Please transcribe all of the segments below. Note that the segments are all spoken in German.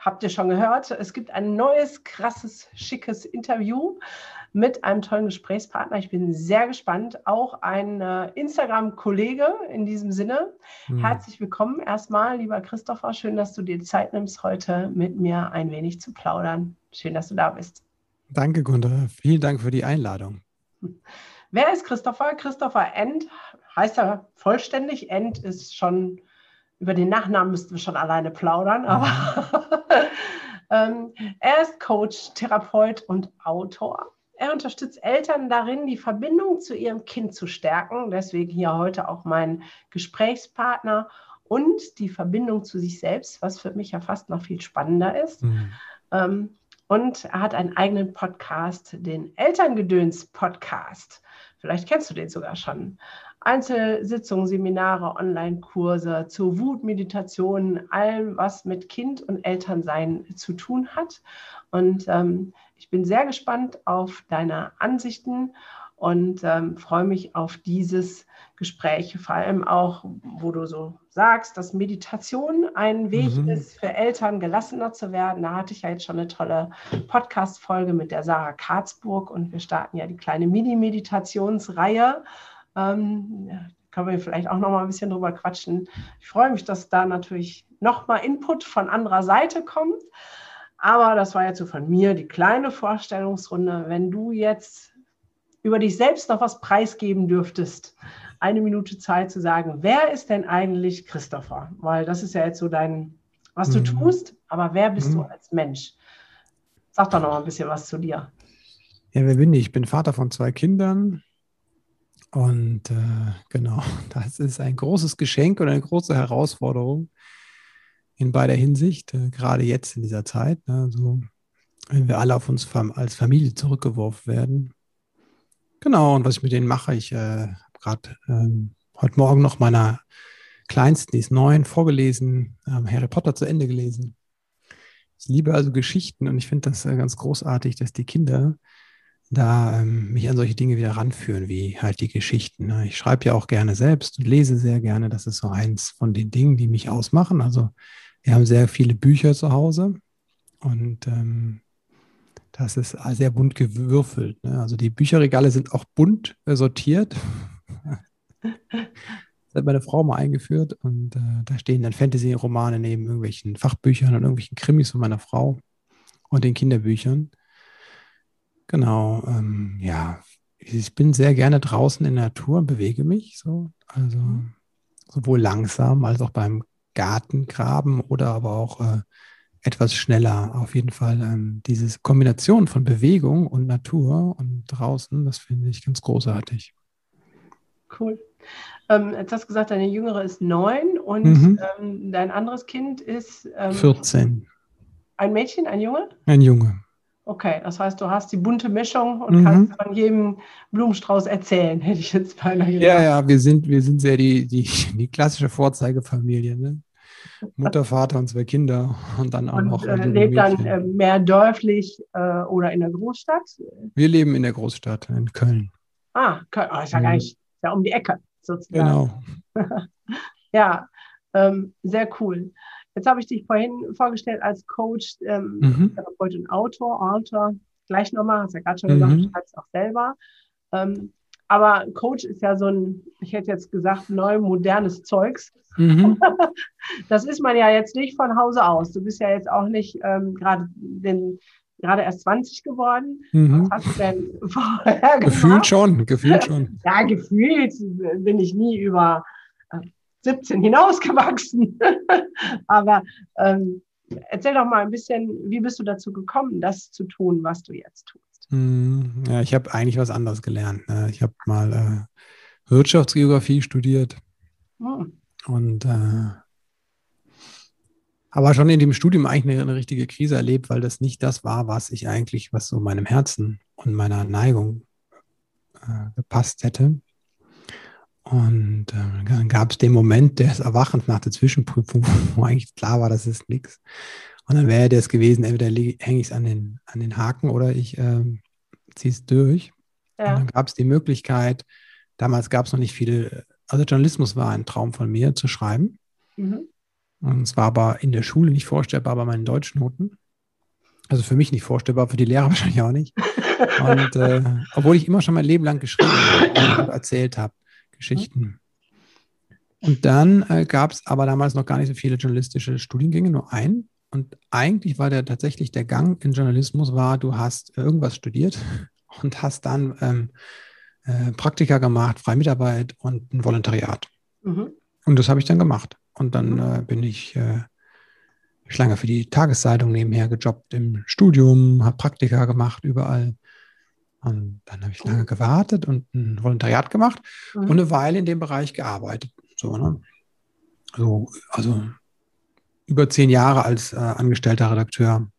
Habt ihr schon gehört? Es gibt ein neues, krasses, schickes Interview mit einem tollen Gesprächspartner. Ich bin sehr gespannt. Auch ein äh, Instagram-Kollege in diesem Sinne. Mhm. Herzlich willkommen erstmal, lieber Christopher. Schön, dass du dir Zeit nimmst, heute mit mir ein wenig zu plaudern. Schön, dass du da bist. Danke, Gundra. Vielen Dank für die Einladung. Wer ist Christopher? Christopher End heißt er vollständig. End ist schon über den Nachnamen müssten wir schon alleine plaudern, aber mhm. ähm, er ist Coach, Therapeut und Autor. Er unterstützt Eltern darin, die Verbindung zu ihrem Kind zu stärken. Deswegen hier heute auch mein Gesprächspartner und die Verbindung zu sich selbst, was für mich ja fast noch viel spannender ist. Mhm. Ähm, und er hat einen eigenen Podcast, den Elterngedöns-Podcast. Vielleicht kennst du den sogar schon. Einzelsitzungen, Seminare, Online-Kurse zu Wut, Meditation, allem, was mit Kind und Elternsein zu tun hat. Und ähm, ich bin sehr gespannt auf deine Ansichten und ähm, freue mich auf dieses Gespräch, vor allem auch, wo du so sagst, dass Meditation ein Weg mhm. ist, für Eltern gelassener zu werden. Da hatte ich ja jetzt schon eine tolle Podcast-Folge mit der Sarah Karzburg und wir starten ja die kleine Mini-Meditationsreihe. Ähm, können wir vielleicht auch noch mal ein bisschen drüber quatschen. Ich freue mich, dass da natürlich noch mal Input von anderer Seite kommt. Aber das war jetzt so von mir die kleine Vorstellungsrunde. Wenn du jetzt über dich selbst noch was preisgeben dürftest, eine Minute Zeit zu sagen, wer ist denn eigentlich Christopher? Weil das ist ja jetzt so dein, was du mhm. tust, aber wer bist mhm. du als Mensch? Sag doch noch mal ein bisschen was zu dir. Ja, wer bin ich? Ich bin Vater von zwei Kindern, und äh, genau, das ist ein großes Geschenk und eine große Herausforderung in beider Hinsicht, äh, gerade jetzt in dieser Zeit. Ne, also, wenn wir alle auf uns als Familie zurückgeworfen werden. Genau, und was ich mit denen mache, ich äh, habe gerade ähm, heute Morgen noch meiner Kleinsten, die ist neun, vorgelesen, ähm, Harry Potter zu Ende gelesen. Ich liebe also Geschichten und ich finde das äh, ganz großartig, dass die Kinder da ähm, mich an solche Dinge wieder ranführen, wie halt die Geschichten. Ne? Ich schreibe ja auch gerne selbst und lese sehr gerne. Das ist so eins von den Dingen, die mich ausmachen. Also wir haben sehr viele Bücher zu Hause und ähm, das ist sehr bunt gewürfelt. Ne? Also die Bücherregale sind auch bunt äh, sortiert. das hat meine Frau mal eingeführt und äh, da stehen dann Fantasy-Romane neben irgendwelchen Fachbüchern und irgendwelchen Krimis von meiner Frau und den Kinderbüchern. Genau, ähm, ja, ich bin sehr gerne draußen in der Natur und bewege mich so. Also sowohl langsam als auch beim Gartengraben oder aber auch äh, etwas schneller. Auf jeden Fall ähm, diese Kombination von Bewegung und Natur und draußen, das finde ich ganz großartig. Cool. Ähm, jetzt hast du gesagt, deine Jüngere ist neun und mhm. ähm, dein anderes Kind ist 14. Ähm, ein Mädchen, ein Junge? Ein Junge. Okay, das heißt, du hast die bunte Mischung und mhm. kannst von jedem Blumenstrauß erzählen, hätte ich jetzt beinahe gedacht. Ja, ja, wir sind, wir sind sehr die, die, die klassische Vorzeigefamilie. Ne? Mutter, Vater und zwei Kinder und dann auch und, noch. Äh, lebt dann äh, mehr dörflich äh, oder in der Großstadt? Wir leben in der Großstadt, in Köln. Ah, Köln. Oh, ist ja gar nicht, ist ja um die Ecke sozusagen. Genau. ja, ähm, sehr cool. Jetzt habe ich dich vorhin vorgestellt als Coach, ähm, mhm. Therapeut und Autor, Autor, gleich nochmal, hast ja gerade schon gesagt, mhm. du schreibst auch selber. Ähm, aber Coach ist ja so ein, ich hätte jetzt gesagt, neu modernes Zeugs. Mhm. Das ist man ja jetzt nicht von Hause aus. Du bist ja jetzt auch nicht ähm, gerade den gerade erst 20 geworden. Mhm. Was hast du denn vorher gemacht? Gefühlt schon, gefühlt schon. Ja, gefühlt bin ich nie über 17 hinausgewachsen. Aber ähm, erzähl doch mal ein bisschen, wie bist du dazu gekommen, das zu tun, was du jetzt tust? Hm, ja, ich habe eigentlich was anderes gelernt. Ne? Ich habe mal äh, Wirtschaftsgeografie studiert. Hm. Und äh, aber schon in dem Studium eigentlich eine, eine, richtige Krise erlebt, weil das nicht das war, was ich eigentlich, was so meinem Herzen und meiner Neigung äh, gepasst hätte. Und äh, dann gab es den Moment des Erwachens nach der Zwischenprüfung, wo eigentlich klar war, das ist nichts. Und dann wäre das gewesen, entweder hänge ich es an den, an den Haken oder ich äh, ziehe es durch. Ja. Und dann gab es die Möglichkeit, damals gab es noch nicht viele, also Journalismus war ein Traum von mir zu schreiben. Mhm. Und es war aber in der Schule nicht vorstellbar bei meinen Deutschnoten. Also für mich nicht vorstellbar, für die Lehrer wahrscheinlich auch nicht. Und äh, obwohl ich immer schon mein Leben lang geschrieben und erzählt habe, Geschichten. Und dann äh, gab es aber damals noch gar nicht so viele journalistische Studiengänge, nur einen. Und eigentlich war der tatsächlich der Gang in Journalismus war, du hast irgendwas studiert und hast dann ähm, äh, Praktika gemacht, Freimitarbeit und ein Volontariat. Mhm. Und das habe ich dann gemacht. Und dann äh, bin ich äh, lange für die Tageszeitung nebenher gejobbt im Studium, habe Praktika gemacht überall. Und dann habe ich lange gewartet und ein Volontariat gemacht mhm. und eine Weile in dem Bereich gearbeitet. So, ne? so also über zehn Jahre als äh, angestellter Redakteur.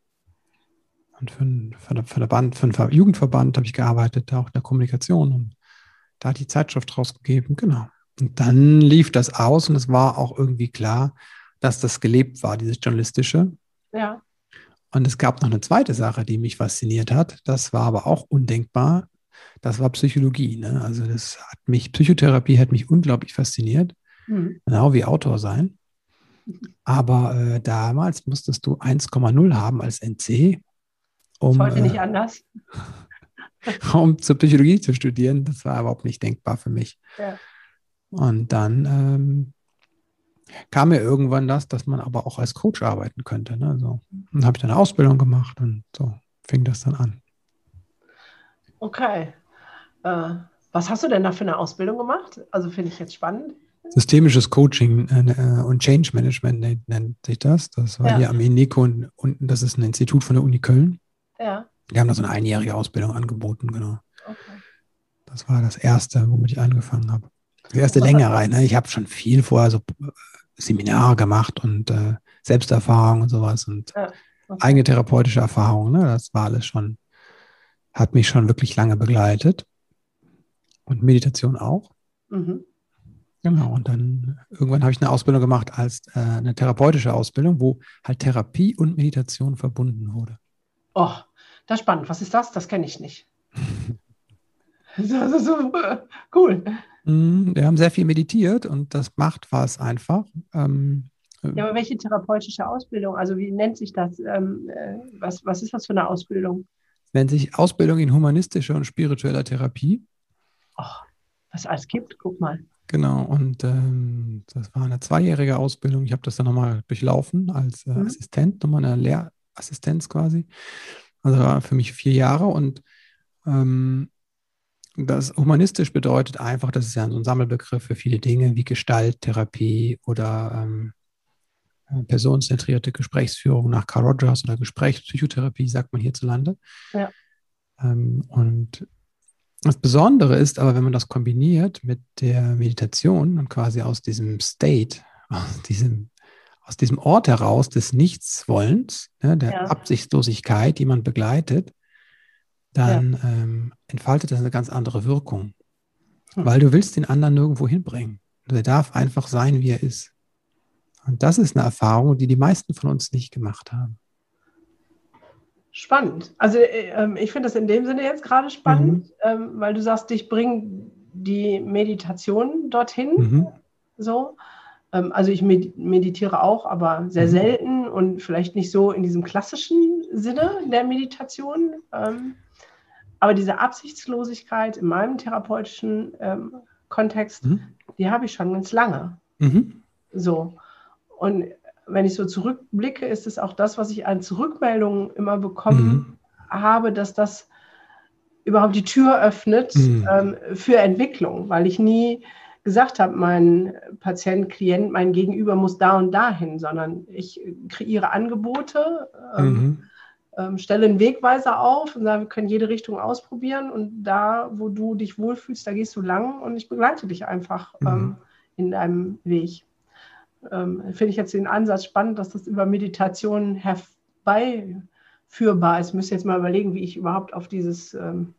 Und für, einen, Verband, für einen Jugendverband habe ich gearbeitet, auch in der Kommunikation und da hat die Zeitschrift rausgegeben, genau. Und dann lief das aus und es war auch irgendwie klar, dass das gelebt war, dieses Journalistische. Ja. Und es gab noch eine zweite Sache, die mich fasziniert hat. Das war aber auch undenkbar. Das war Psychologie. Ne? Also das hat mich, Psychotherapie hat mich unglaublich fasziniert. Mhm. Genau wie Autor sein. Aber äh, damals musstest du 1,0 haben als NC. Um, äh, nicht anders. um zur Psychologie zu studieren. Das war überhaupt nicht denkbar für mich. Ja. Und dann ähm, kam mir irgendwann das, dass man aber auch als Coach arbeiten könnte. Ne? So. Dann habe ich dann eine Ausbildung gemacht und so fing das dann an. Okay. Äh, was hast du denn da für eine Ausbildung gemacht? Also finde ich jetzt spannend. Systemisches Coaching äh, und Change Management nennt, sich das. Das war ja. hier am INECO und, und das ist ein Institut von der Uni Köln. Ja. Die haben da so eine einjährige Ausbildung angeboten, genau. Okay. Das war das erste, womit ich angefangen habe. Die erste längere. Ne? Ich habe schon viel vorher so äh, Seminare gemacht und äh, Selbsterfahrung und sowas und ja, okay. eigene therapeutische Erfahrungen. Ne? Das war alles schon, hat mich schon wirklich lange begleitet. Und Meditation auch. Mhm. Genau, und dann irgendwann habe ich eine Ausbildung gemacht als äh, eine therapeutische Ausbildung, wo halt Therapie und Meditation verbunden wurde. Oh, das ist spannend. Was ist das? Das kenne ich nicht. das ist so cool. Mhm, wir haben sehr viel meditiert und das macht was einfach. Ähm, äh, ja, aber welche therapeutische Ausbildung? Also wie nennt sich das? Ähm, äh, was, was ist das für eine Ausbildung? Es nennt sich Ausbildung in humanistischer und spiritueller Therapie. Ach, was es alles gibt, guck mal. Genau, und ähm, das war eine zweijährige Ausbildung. Ich habe das dann nochmal durchlaufen als äh, mhm. Assistent, nochmal eine Lehrassistenz quasi. Also war für mich vier Jahre und ähm, das humanistisch bedeutet einfach, das ist ja so ein Sammelbegriff für viele Dinge wie Gestalttherapie oder ähm, äh, personenzentrierte Gesprächsführung nach Carl Rogers oder Gesprächspsychotherapie, sagt man hierzulande. Ja. Ähm, und das Besondere ist aber, wenn man das kombiniert mit der Meditation und quasi aus diesem State, aus diesem, aus diesem Ort heraus des Nichtswollens, ne, der ja. Absichtslosigkeit, die man begleitet, dann ja. ähm, entfaltet das eine ganz andere Wirkung. Hm. Weil du willst den anderen nirgendwo hinbringen. Der darf einfach sein, wie er ist. Und das ist eine Erfahrung, die die meisten von uns nicht gemacht haben. Spannend. Also äh, ähm, ich finde das in dem Sinne jetzt gerade spannend, mhm. ähm, weil du sagst, dich bringen die Meditation dorthin. Mhm. So. Ähm, also ich meditiere auch, aber sehr mhm. selten und vielleicht nicht so in diesem klassischen Sinne der Meditation. Ähm, aber diese Absichtslosigkeit in meinem therapeutischen ähm, Kontext, mhm. die habe ich schon ganz lange. Mhm. So. Und wenn ich so zurückblicke, ist es auch das, was ich an Zurückmeldungen immer bekommen mhm. habe, dass das überhaupt die Tür öffnet mhm. ähm, für Entwicklung, weil ich nie gesagt habe, mein Patient, Klient, mein Gegenüber muss da und dahin, sondern ich kreiere Angebote, ähm, mhm ähm, stelle einen Wegweiser auf und sage, wir können jede Richtung ausprobieren und da, wo du dich wohlfühlst, da gehst du lang und ich begleite dich einfach mhm. ähm, in deinem Weg. ähm, finde ich jetzt den Ansatz spannend, dass das über Meditation herbeiführbar ist. Ich müsste jetzt mal überlegen, wie ich überhaupt auf dieses, ähm,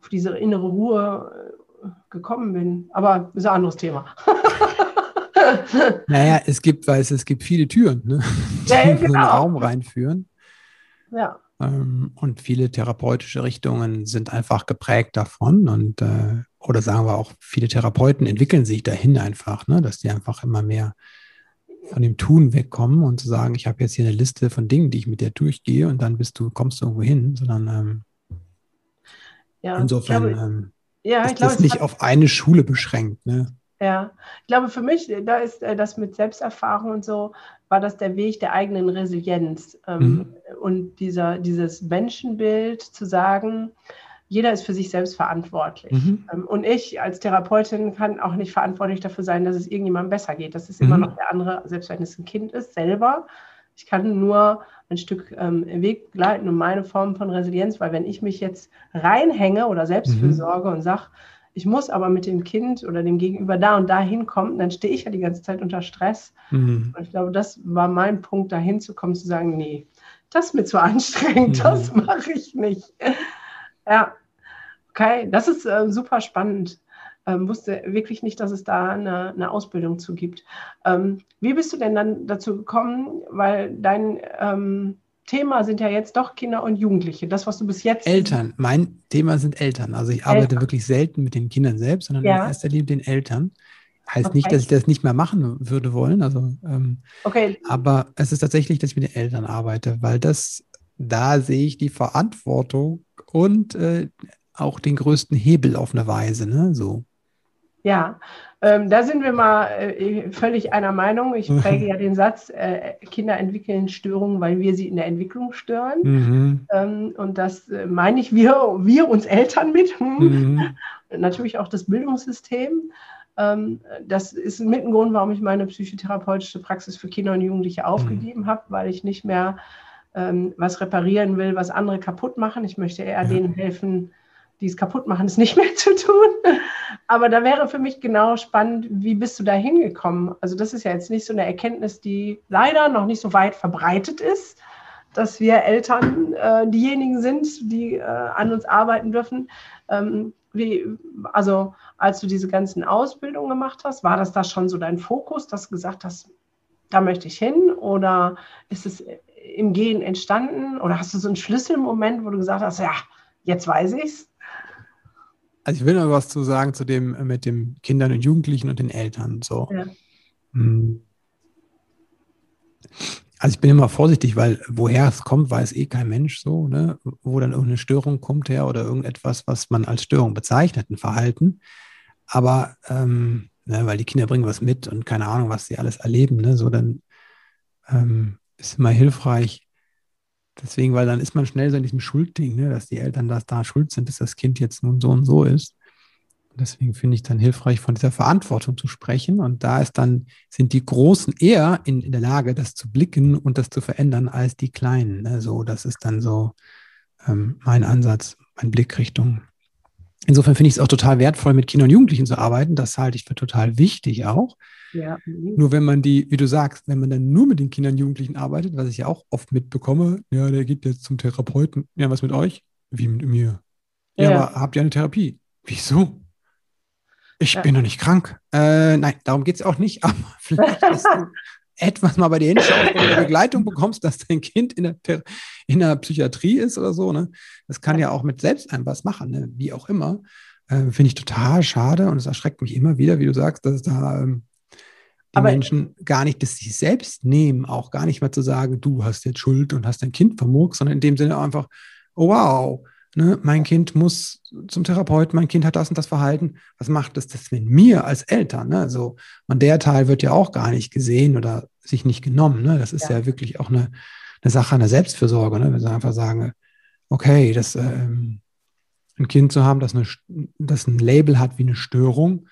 auf diese innere Ruhe äh, gekommen bin. Aber das ist ein anderes Thema. naja, es gibt, weil es, es gibt viele Türen, ne? die ja, genau. in den. Raum reinführen. Ja. Ähm, und viele therapeutische Richtungen sind einfach geprägt davon und äh, oder sagen wir auch, viele Therapeuten entwickeln sich dahin einfach, ne, dass die einfach immer mehr von dem Tun wegkommen und zu sagen, ich habe jetzt hier eine Liste von Dingen, die ich mit dir durchgehe und dann bist du, kommst du irgendwo hin, sondern ähm, ja, insofern glaube, ähm, ja, ist glaube, das nicht auf eine Schule beschränkt. Ne? Ja, ich glaube für mich, da ist äh, das mit Selbsterfahrung und so, war das der Weg der eigenen Resilienz ähm, mhm. und dieser, dieses Menschenbild zu sagen, jeder ist für sich selbst verantwortlich. Mhm. Ähm, und ich als Therapeutin kann auch nicht verantwortlich dafür sein, dass es irgendjemandem besser geht. Das ist mhm. immer noch der andere, selbst wenn es ein Kind ist, selber. Ich kann nur ein Stück ähm, Weg begleiten und meine Form von Resilienz, weil wenn ich mich jetzt reinhänge oder Selbstfürsorge mhm. und sage, ich muss aber mit dem Kind oder dem Gegenüber da und da hinkommen, dann stehe ich ja die ganze Zeit unter Stress. Mhm. Und ich glaube, das war mein Punkt, da hinzukommen, zu sagen, nee, das ist mir zu anstrengend, mhm. das mache ich nicht. Ja, okay, das ist äh, super spannend. Ähm, wusste wirklich nicht, dass es da eine, eine Ausbildung zu gibt. Ähm, wie bist du denn dann dazu gekommen? Weil dein ähm, Thema sind ja jetzt doch Kinder und Jugendliche. Das, was du bis jetzt. Eltern. Mein Thema sind Eltern. Also ich arbeite Eltern. wirklich selten mit den Kindern selbst, sondern ja. in erster Linie mit den Eltern. Heißt okay. nicht, dass ich das nicht mehr machen würde wollen. Also, ähm, okay. Aber es ist tatsächlich, dass ich mit den Eltern arbeite, weil das, da sehe ich die Verantwortung und äh, auch den größten Hebel auf eine Weise. Ne? So. Ja, ähm, da sind wir mal äh, völlig einer Meinung. Ich präge ja den Satz, äh, Kinder entwickeln Störungen, weil wir sie in der Entwicklung stören. Mhm. Ähm, und das äh, meine ich wir, wir uns Eltern mit. Mhm. Natürlich auch das Bildungssystem. Ähm, das ist mit ein Grund, warum ich meine psychotherapeutische Praxis für Kinder und Jugendliche aufgegeben mhm. habe, weil ich nicht mehr ähm, was reparieren will, was andere kaputt machen. Ich möchte eher ja. denen helfen, die es kaputt machen, es nicht mehr zu tun. Aber da wäre für mich genau spannend, wie bist du da hingekommen? Also das ist ja jetzt nicht so eine Erkenntnis, die leider noch nicht so weit verbreitet ist, dass wir Eltern äh, diejenigen sind, die äh, an uns arbeiten dürfen. Ähm, wie, also als du diese ganzen Ausbildungen gemacht hast, war das da schon so dein Fokus, dass du gesagt hast, da möchte ich hin? Oder ist es im Gehen entstanden? Oder hast du so einen Schlüsselmoment, wo du gesagt hast, ja, jetzt weiß ich es? Also ich will noch was zu sagen zu dem äh, mit den Kindern und Jugendlichen und den Eltern. So. Ja. Hm. Also ich bin immer vorsichtig, weil woher es kommt, weiß eh kein Mensch so, ne? Wo dann irgendeine Störung kommt her oder irgendetwas, was man als Störung bezeichnet, ein Verhalten. Aber ähm, ne, weil die Kinder bringen was mit und keine Ahnung, was sie alles erleben, ne? So dann ähm, ist immer hilfreich, Deswegen, weil dann ist man schnell so in diesem Schuldding, ne, dass die Eltern das da schuld sind, dass das Kind jetzt nun so und so ist. Deswegen finde ich dann hilfreich, von dieser Verantwortung zu sprechen. Und da ist dann, sind die Großen eher in, in der Lage, das zu blicken und das zu verändern, als die Kleinen. Ne? Das ist dann so ähm, mein Ansatz, mein Blickrichtung. Insofern finde ich es auch total wertvoll, mit Kindern und Jugendlichen zu arbeiten. Das halte ich für total wichtig auch. Ja. Nur wenn man die, wie du sagst, wenn man dann nur mit den Kindern und Jugendlichen arbeitet, was ich ja auch oft mitbekomme, ja, der geht jetzt zum Therapeuten. Ja, was mit euch? Wie mit mir? Ja, ja. aber habt ihr eine Therapie? Wieso? Ich ja. bin noch nicht krank. Äh, nein, darum geht es auch nicht, aber vielleicht hast du etwas mal bei dir hinschaust und eine Begleitung bekommst, dass dein Kind in der, in der Psychiatrie ist oder so. Ne? Das kann ja, ja auch mit selbst einem was machen, ne? wie auch immer. Äh, Finde ich total schade und es erschreckt mich immer wieder, wie du sagst, dass es da ähm, die Aber Menschen gar nicht dass sie selbst nehmen, auch gar nicht mal zu sagen, du hast jetzt Schuld und hast dein Kind vermurkt, sondern in dem Sinne einfach, oh wow, ne, mein Kind muss zum Therapeuten, mein Kind hat das und das Verhalten. Was macht das das mit mir als Eltern? Ne? Also, und der Teil wird ja auch gar nicht gesehen oder sich nicht genommen. Ne? Das ist ja. ja wirklich auch eine, eine Sache einer Selbstfürsorge, ne? wenn sie einfach sagen, okay, das ähm, ein Kind zu haben, das, eine, das ein Label hat wie eine Störung,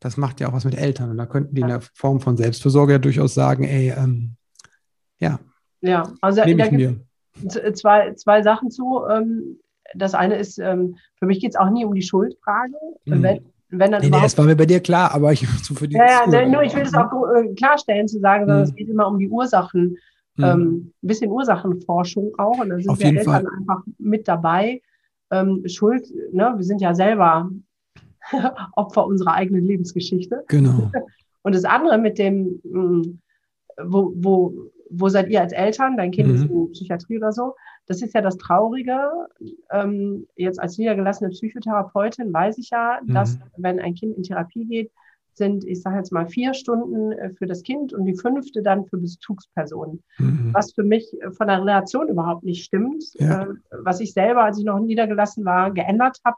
das macht ja auch was mit Eltern. Und da könnten die in der Form von Selbstversorger ja durchaus sagen, ey, ähm, ja, ja, also da gibt zwei, zwei Sachen zu. Ähm, das eine ist, ähm, für mich geht es auch nie um die Schuldfrage. Mhm. Wenn, wenn dann nee, nee, das war mir bei dir klar, aber ich zu für die Ja, ja nur ich will es auch äh, klarstellen, zu sagen, mhm. es geht immer um die Ursachen. Mhm. Ähm, ein bisschen Ursachenforschung auch. Und da sind Auf wir Eltern Fall. einfach mit dabei. Ähm, Schuld, ne? wir sind ja selber Opfer unserer eigenen Lebensgeschichte. Genau. Und das andere mit dem, hm, wo, wo, wo seid ihr als Eltern? Dein Kind mhm. ist in Psychiatrie oder so. Das ist ja das Traurige. Ähm, jetzt als niedergelassene Psychotherapeutin weiß ich ja, mhm. dass wenn ein Kind in Therapie geht, sind, ich sage jetzt mal, vier Stunden äh, für das Kind und die fünfte dann für Bezugspersonen. Mhm. Was für mich von der Relation überhaupt nicht stimmt. Ja. Äh, was ich selber, als ich noch niedergelassen war, geändert habe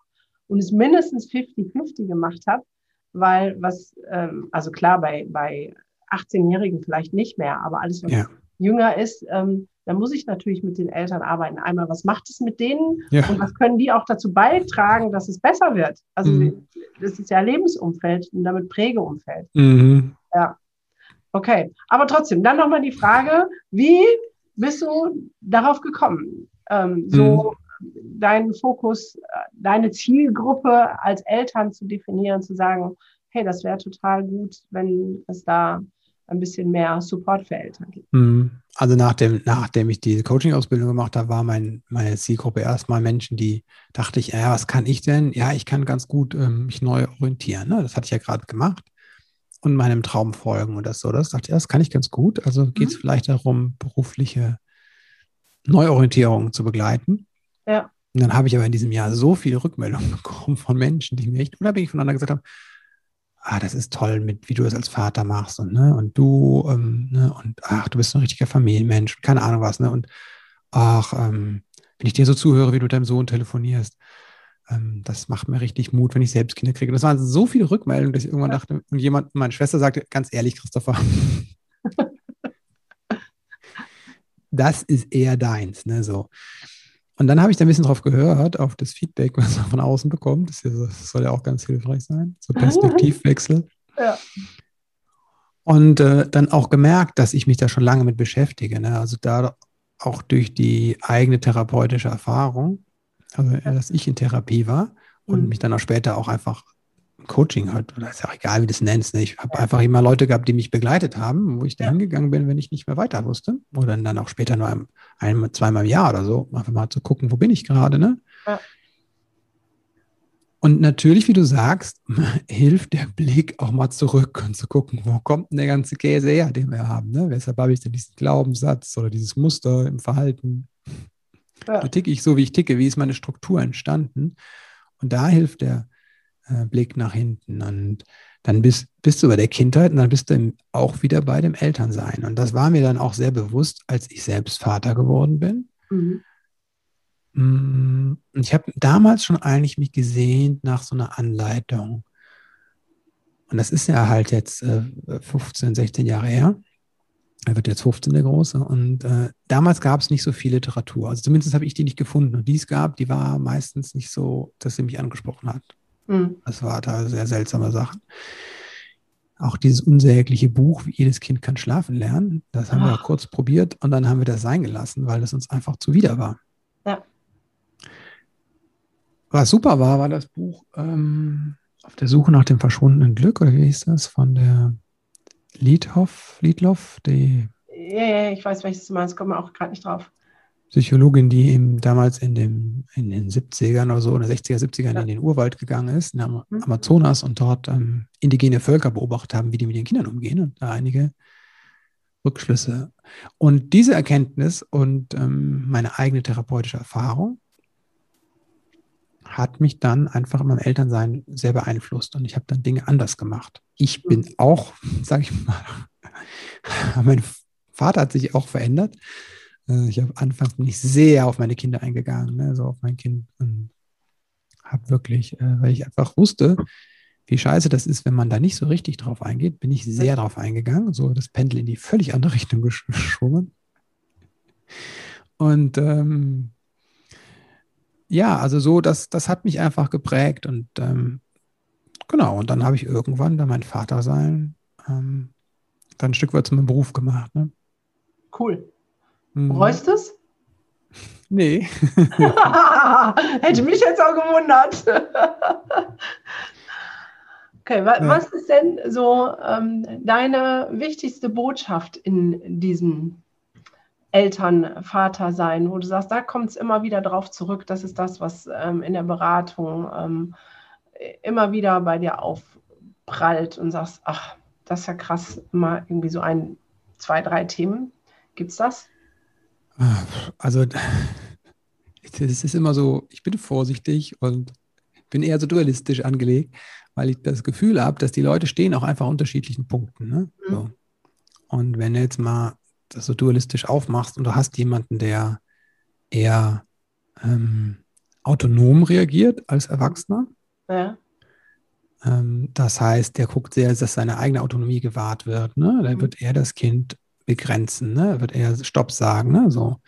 und es mindestens 50-50 gemacht habe, weil was, ähm, also klar, bei, bei 18-Jährigen vielleicht nicht mehr, aber alles, was ja. jünger ist, ähm, dann muss ich natürlich mit den Eltern arbeiten. Einmal, was macht es mit denen ja. und was können die auch dazu beitragen, dass es besser wird? Also mhm. das ist ja Lebensumfeld und damit Prägeumfeld. Mhm. Ja. Okay, aber trotzdem, dann nochmal die Frage, wie bist du darauf gekommen, ähm, so mhm. Deinen Fokus, deine Zielgruppe als Eltern zu definieren, zu sagen, hey, das wäre total gut, wenn es da ein bisschen mehr Support für Eltern gibt. Mhm. Also nachdem, nachdem ich diese Coaching-Ausbildung gemacht habe, war mein, meine Zielgruppe erstmal Menschen, die dachte ich, ja, was kann ich denn? Ja, ich kann ganz gut ähm, mich neu orientieren. Ne? Das hatte ich ja gerade gemacht und meinem Traum folgen und das so. Das dachte ich, ja, das kann ich ganz gut. Also geht es mhm. vielleicht darum, berufliche Neuorientierung zu begleiten. Ja. Und dann habe ich aber in diesem Jahr so viele Rückmeldungen bekommen von Menschen, die mir echt unabhängig voneinander gesagt haben, ah, das ist toll, mit, wie du es als Vater machst und, ne, und du, ähm, ne, und ach, du bist ein richtiger Familienmensch, keine Ahnung was, ne, und ach, ähm, wenn ich dir so zuhöre, wie du mit deinem Sohn telefonierst, ähm, das macht mir richtig Mut, wenn ich selbst Kinder kriege. Das waren so viele Rückmeldungen, dass ich irgendwann dachte, und jemand, meine Schwester sagte, ganz ehrlich, Christopher, das ist eher deins, ne, so. Und dann habe ich da ein bisschen drauf gehört, auf das Feedback, was man von außen bekommt. Das, das soll ja auch ganz hilfreich sein, so Perspektivwechsel. ja. Und äh, dann auch gemerkt, dass ich mich da schon lange mit beschäftige. Ne? Also da auch durch die eigene therapeutische Erfahrung, also dass ich in Therapie war und mhm. mich dann auch später auch einfach Coaching halt, oder ist ja auch egal, wie du es nennst. Ne? Ich habe einfach immer Leute gehabt, die mich begleitet haben, wo ich da hingegangen bin, wenn ich nicht mehr weiter wusste. Oder dann auch später nur ein, ein zweimal im Jahr oder so, einfach mal zu gucken, wo bin ich gerade. Ne? Ja. Und natürlich, wie du sagst, hilft der Blick auch mal zurück und zu gucken, wo kommt denn der ganze Käse her, den wir haben. Ne? Weshalb habe ich denn diesen Glaubenssatz oder dieses Muster im Verhalten? Ja. ticke ich so, wie ich ticke? Wie ist meine Struktur entstanden? Und da hilft der äh, Blick nach hinten. Und dann bist, bist du bei der Kindheit und dann bist du auch wieder bei dem Elternsein. Und das war mir dann auch sehr bewusst, als ich selbst Vater geworden bin. Mhm. Mm, ich habe damals schon eigentlich mich gesehnt nach so einer Anleitung. Und das ist ja halt jetzt äh, 15, 16 Jahre her. Er wird jetzt 15 der Große. Und äh, damals gab es nicht so viel Literatur. Also zumindest habe ich die nicht gefunden. Und die es gab, die war meistens nicht so, dass sie mich angesprochen hat. Mhm. Das war da sehr seltsame Sachen. Auch dieses unsägliche Buch, wie jedes Kind kann schlafen lernen, das haben Ach. wir ah. kurz probiert und dann haben wir das sein gelassen, weil das uns einfach zuwider war. Ja. Was super war, war das Buch ähm, Auf der Suche nach dem verschwundenen Glück, oder wie hieß das, von der Liedhoff, Liedloff, die. Ja, ja, ich weiß, welches du meinst, komme auch gerade nicht drauf. Psychologin, die eben damals in, dem, in den 70ern oder so, oder 60er, 70ern ja. in den Urwald gegangen ist, in der mhm. Amazonas und dort ähm, indigene Völker beobachtet haben, wie die mit den Kindern umgehen und da einige Rückschlüsse. Und diese Erkenntnis und ähm, meine eigene therapeutische Erfahrung hat mich dann einfach in meinem Elternsein sehr beeinflusst und ich habe dann Dinge anders gemacht. Ich bin mhm. auch, sage ich mal, mein Vater hat sich auch verändert. Äh, ich habe anfangs nicht sehr auf meine Kinder eingegangen, ne, so auf mein Kind. Und habe wirklich, äh, weil ich einfach wusste, wie scheiße das ist, wenn man da nicht so richtig drauf eingeht, bin ich sehr drauf eingegangen, so das Pendel in die völlig andere Richtung geschwungen. Und ähm, ja, also so, das, das hat mich einfach geprägt und ähm, genau, und dann habe ich irgendwann dann mein Vatersein ähm, dann ein Stück weit zu meinem Beruf gemacht. Ne? Cool. Mhm. Bereust du es? Nee. Hätte mich jetzt auch gewundert. Okay, wa ja. was ist denn so ähm, deine wichtigste Botschaft in diesem Eltern, Vater sein, wo du sagst, da kommt es immer wieder drauf zurück, das ist das, was ähm, in der Beratung ähm, immer wieder bei dir aufprallt und sagst, ach, das ist ja krass, immer irgendwie so ein, zwei, drei Themen. Gibt es das? Also, es ist immer so, ich bin vorsichtig und bin eher so dualistisch angelegt, weil ich das Gefühl habe, dass die Leute stehen auch einfach unterschiedlichen Punkten. Ne? Mhm. So. Und wenn du jetzt mal das so dualistisch aufmachst und du hast jemanden, der eher ähm, autonom reagiert als Erwachsener. Ja. Ähm, das heißt, der guckt sehr, dass seine eigene Autonomie gewahrt wird. Ne? Dann mhm. wird er das Kind begrenzen, ne? wird er Stopp sagen, ne? so.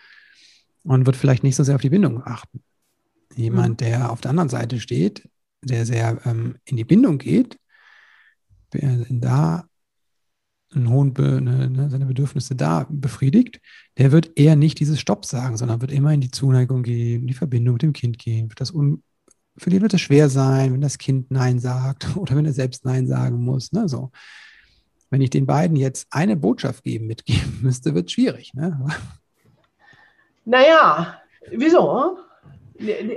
Und wird vielleicht nicht so sehr auf die Bindung achten. Jemand, mhm. der auf der anderen Seite steht, der sehr ähm, in die Bindung geht, da einen hohen Be ne, ne, seine Bedürfnisse da befriedigt, der wird eher nicht dieses Stopp sagen, sondern wird immer in die Zuneigung gehen, in die Verbindung mit dem Kind gehen. Wird das un für den wird es schwer sein, wenn das Kind Nein sagt oder wenn er selbst Nein sagen muss. Ne? So. Wenn ich den beiden jetzt eine Botschaft geben, mitgeben müsste, wird es schwierig. Ne? Naja, wieso?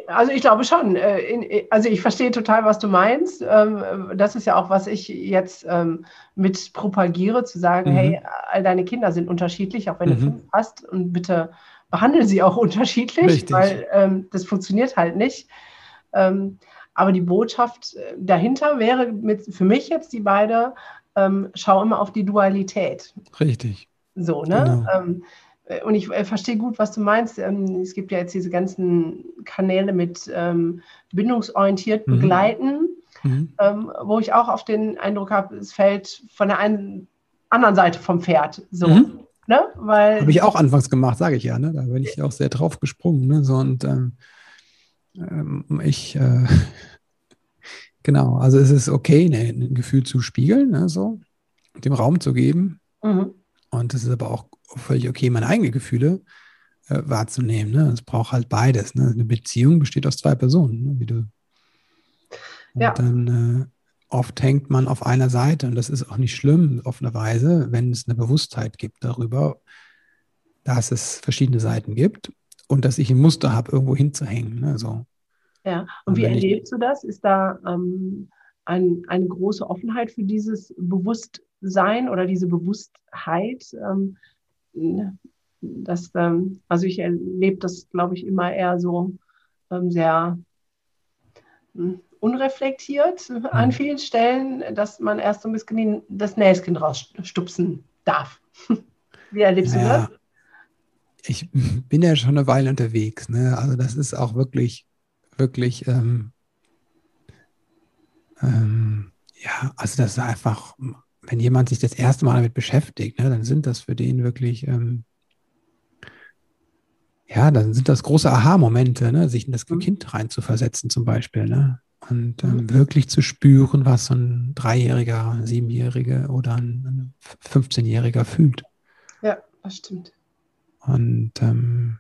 Also ich glaube schon. Äh, also ich verstehe total, was du meinst. Ähm, das ist ja auch, was ich jetzt ähm, mit propagiere, zu sagen, mhm. hey, all deine Kinder sind unterschiedlich, auch wenn mhm. du fünf hast und bitte behandle sie auch unterschiedlich, Richtig. weil ähm, das funktioniert halt nicht. aber die Botschaft äh, dahinter wäre mit, für mich jetzt die beide, schau immer auf die Dualität. Richtig. So, ne? Genau äh, und ich äh, verstehe gut, was du meinst. Ähm, es gibt ja jetzt diese ganzen Kanäle mit ähm, bindungsorientiert mhm. begleiten, mhm. Ähm, wo ich auch auf den Eindruck habe, es fällt von der einen anderen Seite vom Pferd. So. Mhm. Ne? Habe ich auch anfangs gemacht, sage ich ja. Ne? Da bin ich auch sehr drauf gesprungen. Ne? So, und ähm, ähm ich, äh, genau, also es ist okay, ne, ein Gefühl zu spiegeln, ne? so, dem Raum zu geben. Mhm. Und es ist aber auch völlig okay, meine eigenen Gefühle äh, wahrzunehmen. Ne? Es braucht halt beides. Ne? Eine Beziehung besteht aus zwei Personen, ne? wie du. Und ja. dann äh, oft hängt man auf einer Seite und das ist auch nicht schlimm, offenerweise, wenn es eine Bewusstheit gibt darüber, dass es verschiedene Seiten gibt und dass ich ein Muster habe, irgendwo hinzuhängen. Ne? So. Ja, und, und wie erlebst du das? Ist da ähm, ein, eine große Offenheit für dieses Bewusstsein oder diese Bewusstheit? Ähm, das, ähm, also ich erlebe das, glaube ich, immer eher so ähm, sehr hm, unreflektiert an mhm. vielen Stellen, dass man erst so ein bisschen das Näschen rausstupsen darf. Wie erlebst naja, du das? Ich bin ja schon eine Weile unterwegs. Ne? Also das ist auch wirklich, wirklich, ähm, ähm, ja, also das ist einfach wenn jemand sich das erste Mal damit beschäftigt, ne, dann sind das für den wirklich, ähm, ja, dann sind das große Aha-Momente, ne, sich in das mhm. Kind reinzuversetzen zum Beispiel. Ne? Und ähm, mhm. wirklich zu spüren, was so ein Dreijähriger, Siebenjähriger oder ein 15-Jähriger fühlt. Ja, das stimmt. Und ähm,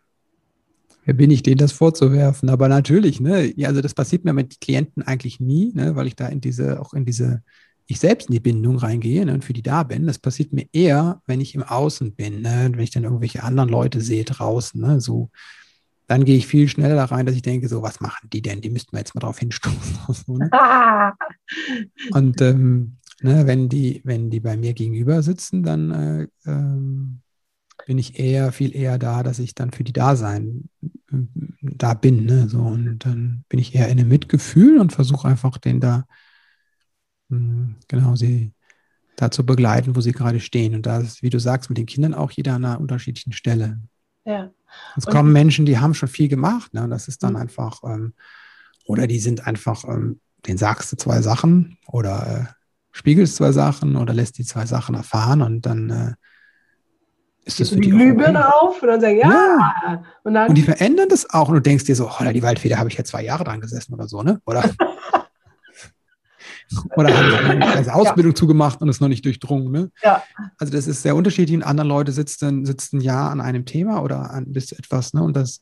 wer bin ich, denen das vorzuwerfen? Aber natürlich, ne, ja, also das passiert mir mit Klienten eigentlich nie, ne, weil ich da in diese, auch in diese ich selbst in die Bindung reingehe ne, und für die da bin. Das passiert mir eher, wenn ich im Außen bin, ne, wenn ich dann irgendwelche anderen Leute sehe draußen, ne, so, dann gehe ich viel schneller da rein, dass ich denke, so, was machen die denn? Die müssten wir jetzt mal drauf hinstoßen. so, ne? und ähm, ne, wenn, die, wenn die bei mir gegenüber sitzen, dann äh, ähm, bin ich eher, viel eher da, dass ich dann für die da sein, da bin. Ne, so, und dann bin ich eher in einem Mitgefühl und versuche einfach den da Mhm, genau, sie dazu begleiten, wo sie gerade stehen. Und da ist, wie du sagst, mit den Kindern auch jeder an einer unterschiedlichen Stelle. Ja. Es kommen Menschen, die haben schon viel gemacht, ne? Und das ist dann mhm. einfach, ähm, oder die sind einfach, ähm, den sagst du zwei Sachen oder äh, spiegelst zwei Sachen oder lässt die zwei Sachen erfahren und dann äh, ist das für die Glühbirne auf und dann sagen, ja. ja. Und, dann, und die verändern das auch und du denkst dir so, oh, die Waldfeder habe ich ja zwei Jahre dran gesessen oder so, ne? Oder Oder haben eine Ausbildung ja. zugemacht und ist noch nicht durchdrungen. Ne? Ja. Also das ist sehr unterschiedlich. Und andere Leute sitzen, sitzen ja an einem Thema oder an bis etwas. Ne? Und das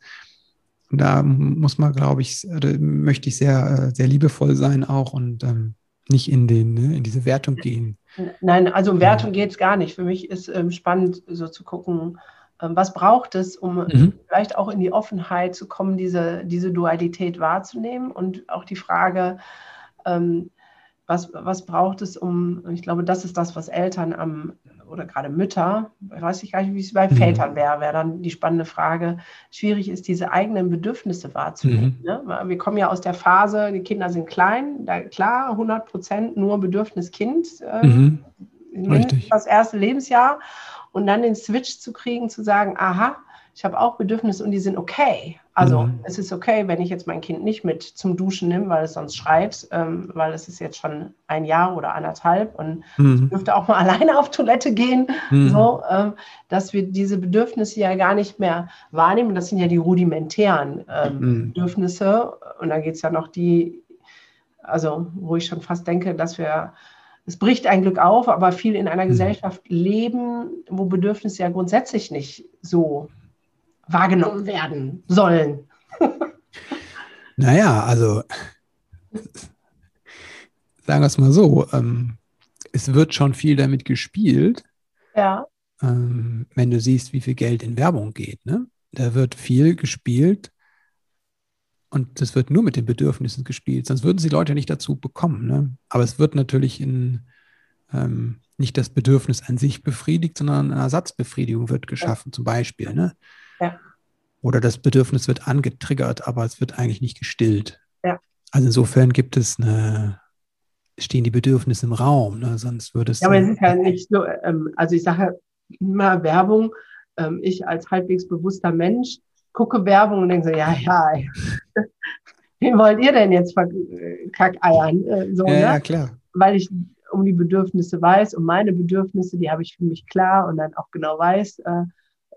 und da muss man, glaube ich, möchte ich sehr, sehr liebevoll sein auch und ähm, nicht in, den, ne, in diese Wertung gehen. Nein, also um Wertung geht es gar nicht. Für mich ist ähm, spannend, so zu gucken, ähm, was braucht es, um mhm. vielleicht auch in die Offenheit zu kommen, diese, diese Dualität wahrzunehmen und auch die Frage, ähm, was, was braucht es, um, ich glaube, das ist das, was Eltern am, oder gerade Mütter, ich weiß ich gar nicht, wie es bei mhm. Vätern wäre, wäre dann die spannende Frage, schwierig ist, diese eigenen Bedürfnisse wahrzunehmen. Mhm. Ne? Wir kommen ja aus der Phase, die Kinder sind klein, da, klar, 100 Prozent nur Bedürfniskind, äh, mhm. das erste Lebensjahr und dann den Switch zu kriegen, zu sagen, aha, ich habe auch Bedürfnisse und die sind okay. Also mhm. es ist okay, wenn ich jetzt mein Kind nicht mit zum Duschen nehme, weil es sonst schreit, ähm, weil es ist jetzt schon ein Jahr oder anderthalb und mhm. dürfte auch mal alleine auf Toilette gehen, mhm. so, ähm, dass wir diese Bedürfnisse ja gar nicht mehr wahrnehmen. Das sind ja die rudimentären ähm, mhm. Bedürfnisse. Und dann geht es ja noch die, also wo ich schon fast denke, dass wir es bricht ein Glück auf, aber viel in einer mhm. Gesellschaft leben, wo Bedürfnisse ja grundsätzlich nicht so wahrgenommen werden sollen. naja, also sagen wir es mal so, ähm, es wird schon viel damit gespielt. Ja. Ähm, wenn du siehst, wie viel Geld in Werbung geht, ne? Da wird viel gespielt und das wird nur mit den Bedürfnissen gespielt, sonst würden sie Leute nicht dazu bekommen. Ne? Aber es wird natürlich in ähm, nicht das Bedürfnis an sich befriedigt, sondern eine Ersatzbefriedigung wird geschaffen, ja. zum Beispiel. Ne? Ja. Oder das Bedürfnis wird angetriggert, aber es wird eigentlich nicht gestillt. Ja. Also insofern gibt es eine, stehen die Bedürfnisse im Raum, ne? sonst würde es. Ja, aber es ist ja nicht so, ähm, also ich sage immer Werbung, ähm, ich als halbwegs bewusster Mensch gucke Werbung und denke so, ja, ja, wen wollt ihr denn jetzt verkackeiern? Äh, so, ja, ne? ja, klar. Weil ich um die Bedürfnisse weiß, um meine Bedürfnisse, die habe ich für mich klar und dann auch genau weiß, äh,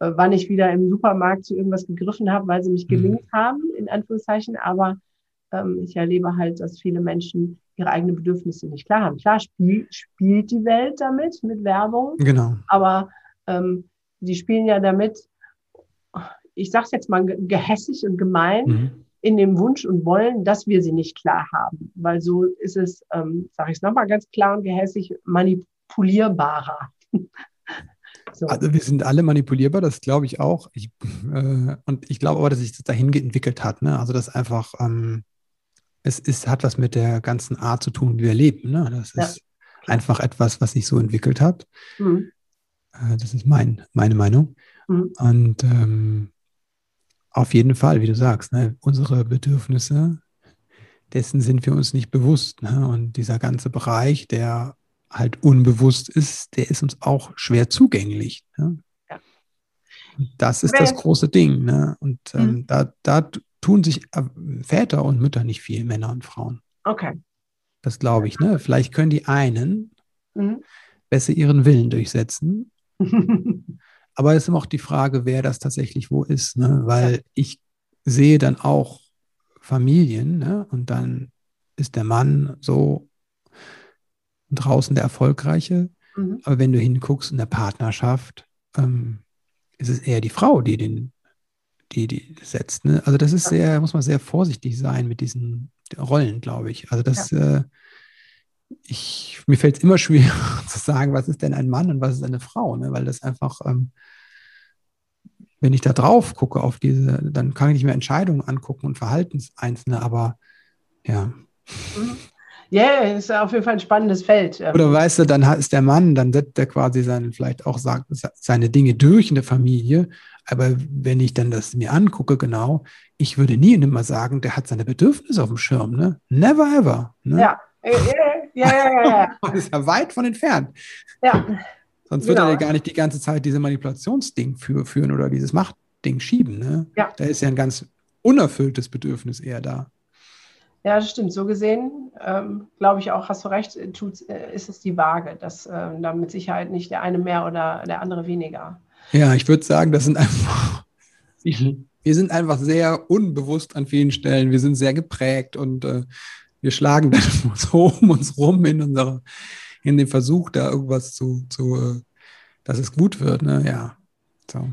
äh, wann ich wieder im Supermarkt zu irgendwas gegriffen habe, weil sie mich mhm. gelingt haben, in Anführungszeichen. Aber ähm, ich erlebe halt, dass viele Menschen ihre eigenen Bedürfnisse nicht klar haben. Klar spiel, spielt die Welt damit, mit Werbung. Genau. Aber ähm, die spielen ja damit, ich sage es jetzt mal gehässig und gemein, mhm. in dem Wunsch und Wollen, dass wir sie nicht klar haben. Weil so ist es, ähm, sage ich es nochmal ganz klar und gehässig, manipulierbarer. So. Also wir sind alle manipulierbar, das glaube ich auch. Ich, äh, und ich glaube aber, dass sich das dahin entwickelt hat. Ne? Also das einfach, ähm, es ist, hat was mit der ganzen Art zu tun, wie wir leben. Ne? Das ja. ist einfach etwas, was sich so entwickelt hat. Mhm. Äh, das ist mein, meine Meinung. Mhm. Und ähm, auf jeden Fall, wie du sagst, ne, unsere Bedürfnisse, dessen sind wir uns nicht bewusst. Ne? Und dieser ganze Bereich, der halt unbewusst ist, der ist uns auch schwer zugänglich. Ne? Ja. Das ist das große Ding. Ne? Und ähm, mhm. da, da tun sich äh, Väter und Mütter nicht viel, Männer und Frauen. Okay. Das glaube ich. Ne? Vielleicht können die einen mhm. besser ihren Willen durchsetzen. Aber es ist immer auch die Frage, wer das tatsächlich wo ist. Ne? Weil ja. ich sehe dann auch Familien ne? und dann ist der Mann so draußen der Erfolgreiche. Mhm. Aber wenn du hinguckst in der Partnerschaft, ähm, ist es eher die Frau, die den, die, die setzt. Ne? Also das ist sehr, muss man sehr vorsichtig sein mit diesen Rollen, glaube ich. Also das, ja. äh, ich, mir fällt es immer schwer zu sagen, was ist denn ein Mann und was ist eine Frau, ne? weil das einfach, ähm, wenn ich da drauf gucke auf diese, dann kann ich nicht mehr Entscheidungen angucken und Verhaltenseinzelne, aber ja. Mhm. Ja, yeah, ist auf jeden Fall ein spannendes Feld. Oder weißt du, dann ist der Mann, dann setzt er quasi seine, vielleicht auch sagt, seine Dinge durch in der Familie. Aber wenn ich dann das mir angucke, genau, ich würde nie und immer sagen, der hat seine Bedürfnisse auf dem Schirm, ne? Never ever. Ne? Ja. Ja, ja, ja, ja. Das ist ja weit von entfernt. Ja. Sonst genau. würde er ja gar nicht die ganze Zeit diese Manipulationsding für, führen oder dieses Machtding schieben. Ne? Ja. Da ist ja ein ganz unerfülltes Bedürfnis eher da. Ja, das stimmt. So gesehen, ähm, glaube ich auch, hast du recht, äh, tut, äh, ist es die Waage, dass äh, da mit Sicherheit nicht der eine mehr oder der andere weniger. Ja, ich würde sagen, das sind einfach, wir sind einfach sehr unbewusst an vielen Stellen. Wir sind sehr geprägt und äh, wir schlagen dann so um uns rum in unserer, in dem Versuch, da irgendwas zu, zu äh, dass es gut wird. Ne? Ja. So.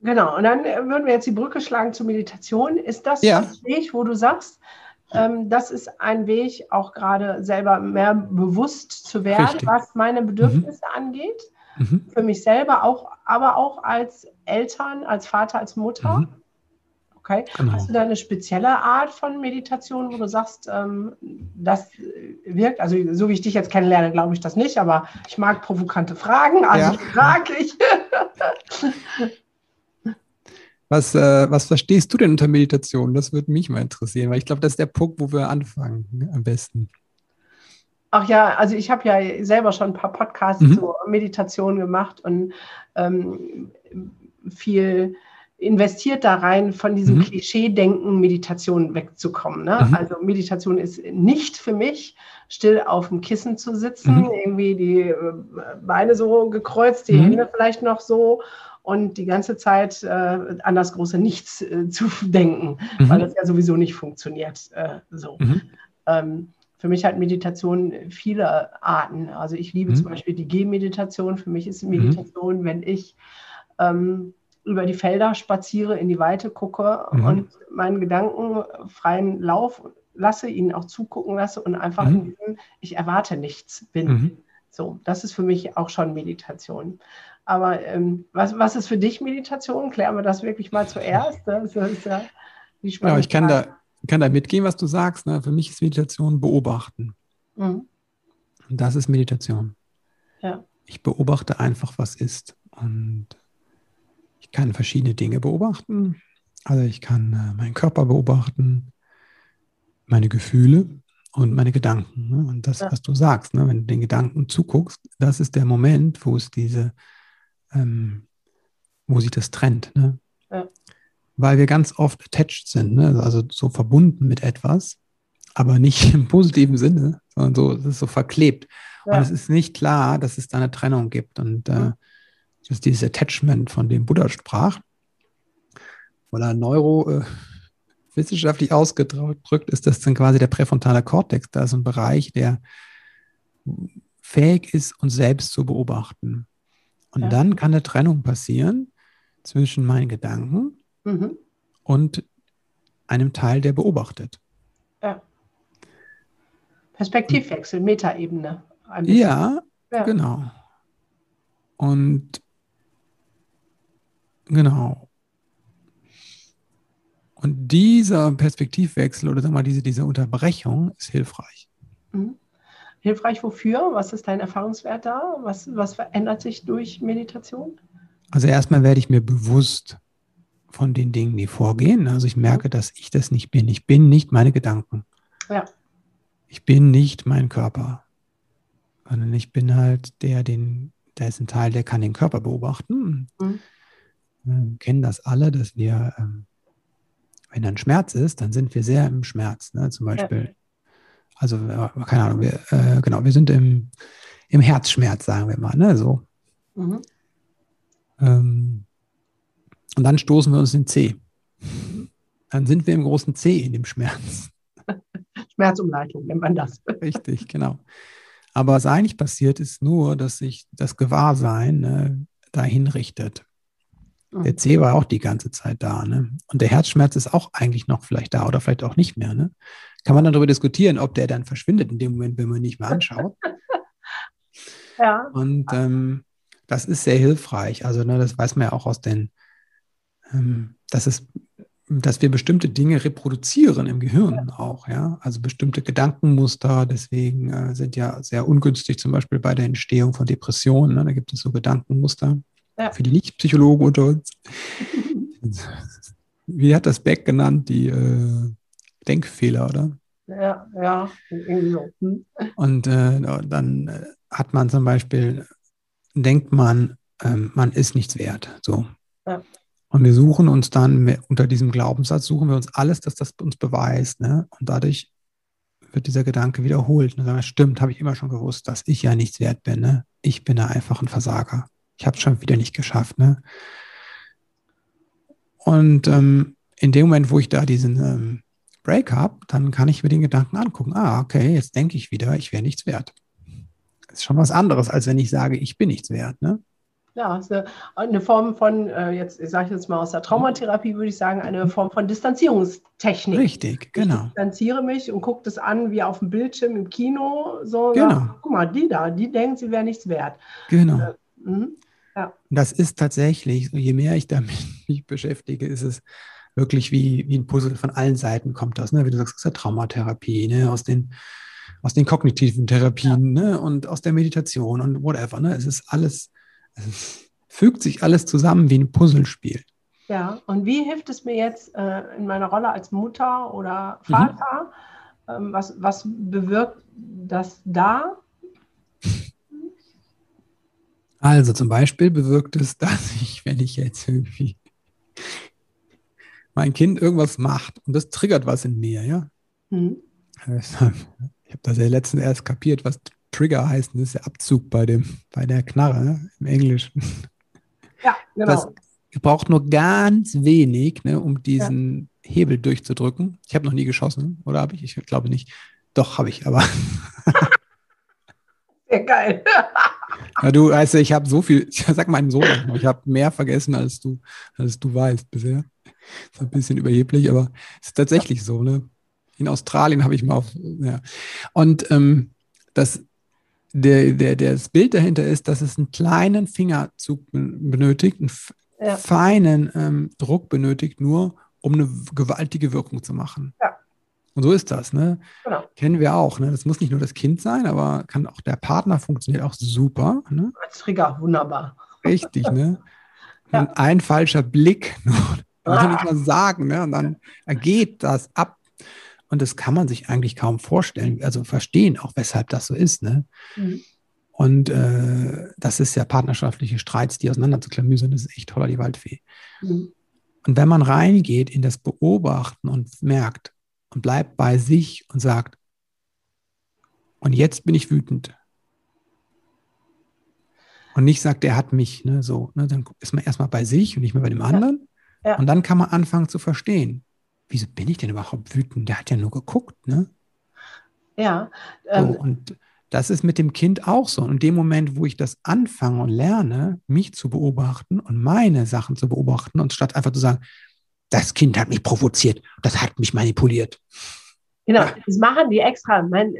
Genau, und dann würden wir jetzt die Brücke schlagen zur Meditation. Ist das ja. Weg, wo du sagst, ähm, das ist ein Weg, auch gerade selber mehr bewusst zu werden, Richtig. was meine Bedürfnisse angeht. Mhm. Für mich selber auch, aber auch als Eltern, als Vater, als Mutter. Mhm. Okay. Genau. Hast du da eine spezielle Art von Meditation, wo du sagst, ähm, das wirkt? Also, so wie ich dich jetzt kennenlerne, glaube ich das nicht, aber ich mag provokante Fragen, also Ja. frage ich. Was, äh, was verstehst du denn unter Meditation? Das würde mich mal interessieren, weil ich glaube, das ist der Punkt, wo wir anfangen ne, am besten. Ach ja, also ich habe ja selber schon ein paar Podcasts Mhm. zur Meditation gemacht und ähm, viel investiert da rein, von diesem Mhm. Klischee-Denken, Meditation wegzukommen. Ne? Mhm. Also Meditation ist nicht für mich, still auf dem Kissen zu sitzen, Mhm. irgendwie die äh, Beine so gekreuzt, die Mhm. Hände vielleicht noch so und die ganze Zeit äh, an das große Nichts äh, zu denken, weil Mhm. das ja sowieso nicht funktioniert. Äh, so. Mhm. Ähm, für mich hat Meditation viele Arten. Also ich liebe Mhm. zum Beispiel die Gehmeditation. Für mich ist Meditation, wenn ich ähm, über die Felder spaziere, in die Weite gucke Mhm. und meinen Gedanken freien Lauf lasse, ihnen auch zugucken lasse und einfach Mhm. in diesem Ich erwarte nichts bin. Mhm. So, das ist für mich auch schon Meditation. Aber ähm, was, was ist für dich Meditation? Klären wir das wirklich mal zuerst. Das ist ja die Ja, ich kann da, kann da mitgehen, was du sagst. Ne? Für mich ist Meditation beobachten. Mhm. Und das ist Meditation. Ja. Ich beobachte einfach, was ist. Und ich kann verschiedene Dinge beobachten. Also ich kann äh, meinen Körper beobachten, meine Gefühle und meine Gedanken. Ne? Und das, Ja. was du sagst, ne? wenn du den Gedanken zuguckst, das ist der Moment, wo es diese, ähm, wo sich das trennt. Ne? Ja. Weil wir ganz oft attached sind, ne? also so verbunden mit etwas, aber nicht im positiven Sinne, sondern so, es ist so verklebt. Ja. Und es ist nicht klar, dass es da eine Trennung gibt. Und äh, das ist dieses Attachment, von dem Buddha sprach. Weil er neurowissenschaftlich ausgedrückt ist, das dann quasi der präfrontale Kortex. Da ist ein Bereich, der fähig ist, uns selbst zu beobachten. Und Ja. dann kann eine Trennung passieren zwischen meinen Gedanken Mhm. und einem Teil, der beobachtet. Perspektivwechsel, Metaebene. Ja, Ja. Genau. Und genau. Und dieser Perspektivwechsel oder wir mal, diese, diese Unterbrechung ist hilfreich. Mhm. Hilfreich wofür? Was ist dein Erfahrungswert da? Was, was verändert sich durch Meditation? Also erstmal werde ich mir bewusst von den Dingen, die vorgehen. Also ich merke, dass ich das nicht bin. Ich bin nicht meine Gedanken. Ja. Ich bin nicht mein Körper. Sondern ich bin halt der, den, da ist ein Teil, der kann den Körper beobachten. Mhm. Wir kennen das alle, dass wir, ähm, wenn ein Schmerz ist, dann sind wir sehr im Schmerz. Ne? Zum Beispiel, also äh, keine Ahnung, wir, äh, genau, wir sind im, im Herzschmerz, sagen wir mal. Ne? So. Mhm. Ähm, und dann stoßen wir uns den C. Dann sind wir im großen C in dem Schmerz. Schmerzumleitung nennt man das. Richtig, genau. Aber was eigentlich passiert, ist nur, dass sich das Gewahrsein ne, dahin richtet. Der C war auch die ganze Zeit da. Ne? Und der Herzschmerz ist auch eigentlich noch vielleicht da oder vielleicht auch nicht mehr. Ne? Kann man dann darüber diskutieren, ob der dann verschwindet in dem Moment, wenn man ihn nicht mehr anschaut. Ja. Und ähm, das ist sehr hilfreich. Also, ne, das weiß man ja auch aus den, ähm, dass es, dass wir bestimmte Dinge reproduzieren im Gehirn auch, ja. Also bestimmte Gedankenmuster, deswegen äh, sind ja sehr ungünstig, zum Beispiel bei der Entstehung von Depressionen. Ne, da gibt es so Gedankenmuster Ja. für die Nicht-Psychologen unter uns. Wie hat das Beck genannt? Die äh, Denkfehler, oder? Ja, ja. Hm. Und äh, dann äh, hat man zum Beispiel, denkt man, ähm, man ist nichts wert. So. Ja. Und wir suchen uns dann unter diesem Glaubenssatz, suchen wir uns alles, dass das uns beweist. Ne? Und dadurch wird dieser Gedanke wiederholt. Und dann sagen wir, stimmt, habe ich immer schon gewusst, dass ich ja nichts wert bin. Ne? Ich bin da einfach ein Versager. Ich habe es schon wieder nicht geschafft. Ne? Und ähm, in dem Moment, wo ich da diesen ähm, Break habe, dann kann ich mir den Gedanken angucken. Ah, okay, jetzt denke ich wieder, ich wäre nichts wert. Das ist schon was anderes, als wenn ich sage, ich bin nichts wert. Ne? Ja, ist eine, eine Form von, äh, jetzt ich sage jetzt mal aus der Traumatherapie, würde ich sagen, eine Form von Distanzierungstechnik. Richtig, genau. Ich distanziere mich und gucke das an wie auf dem Bildschirm im Kino. So, Genau. ja, guck mal, die da, die denkt, sie wäre nichts wert. Genau. Äh, mhm. Das ist tatsächlich, je mehr ich damit mich beschäftige, ist es wirklich wie, wie ein Puzzle von allen Seiten kommt das. Ne? Wie du sagst, aus der Traumatherapie, ne? aus, den, aus den kognitiven Therapien ne? und aus der Meditation und whatever. Ne? Es ist alles, es fügt sich alles zusammen wie ein Puzzlespiel. Ja, und wie hilft es mir jetzt äh, in meiner Rolle als Mutter oder Mhm. Vater? Ähm, was, was bewirkt das da? Also zum Beispiel bewirkt es, dass ich, wenn ich jetzt irgendwie mein Kind irgendwas macht und das triggert was in mir, ja. Hm. Ich habe das ja letztens erst kapiert, was Trigger heißt. Das ist der Abzug bei, dem, bei der Knarre ne, im Englischen. Ja, genau. Das braucht nur ganz wenig, ne, um diesen Hebel durchzudrücken. Ich habe noch nie geschossen, oder habe ich? Ich glaube nicht. Doch, habe ich, aber Sehr geil. ja, du weißt, ja, ich habe so viel, ich sag meinem Sohn, ich habe mehr vergessen, als du, als du weißt bisher. Ist ein bisschen überheblich, aber es ist tatsächlich so, ne? In Australien habe ich mal auf, ja. Und ähm, das, der, der, das Bild dahinter ist, dass es einen kleinen Fingerzug ben- benötigt, einen Ja. feinen ähm, Druck benötigt, nur um eine gewaltige Wirkung zu machen. Ja. Und so ist das, ne? Genau. Kennen wir auch, ne? Das muss nicht nur das Kind sein, aber kann auch der Partner funktioniert auch super, ne? Als Trigger, wunderbar. Richtig, ne? Ja. Ein falscher Blick, nur, muss man Ah. nicht mal sagen, ne? Und dann geht das ab. Und das kann man sich eigentlich kaum vorstellen, also verstehen auch, weshalb das so ist, ne? Mhm. Und äh, das ist ja partnerschaftliche Streits, die auseinanderzuklamüsern, das ist echt toller, die Waldfee. Mhm. Und wenn man reingeht in das Beobachten und merkt und bleibt bei sich und sagt, und jetzt bin ich wütend. Und nicht sagt, der hat mich, ne, so, ne, dann ist man erstmal bei sich und nicht mehr bei dem anderen. Ja. Und dann kann man anfangen zu verstehen, wieso bin ich denn überhaupt wütend? Der hat ja nur geguckt, ne? Ja, So, ähm, und das ist mit dem Kind auch so. Und in dem Moment, wo ich das anfange und lerne, mich zu beobachten und meine Sachen zu beobachten, und statt einfach zu sagen, das Kind hat mich provoziert, das hat mich manipuliert. genau. Ja. Das machen die extra. Mein,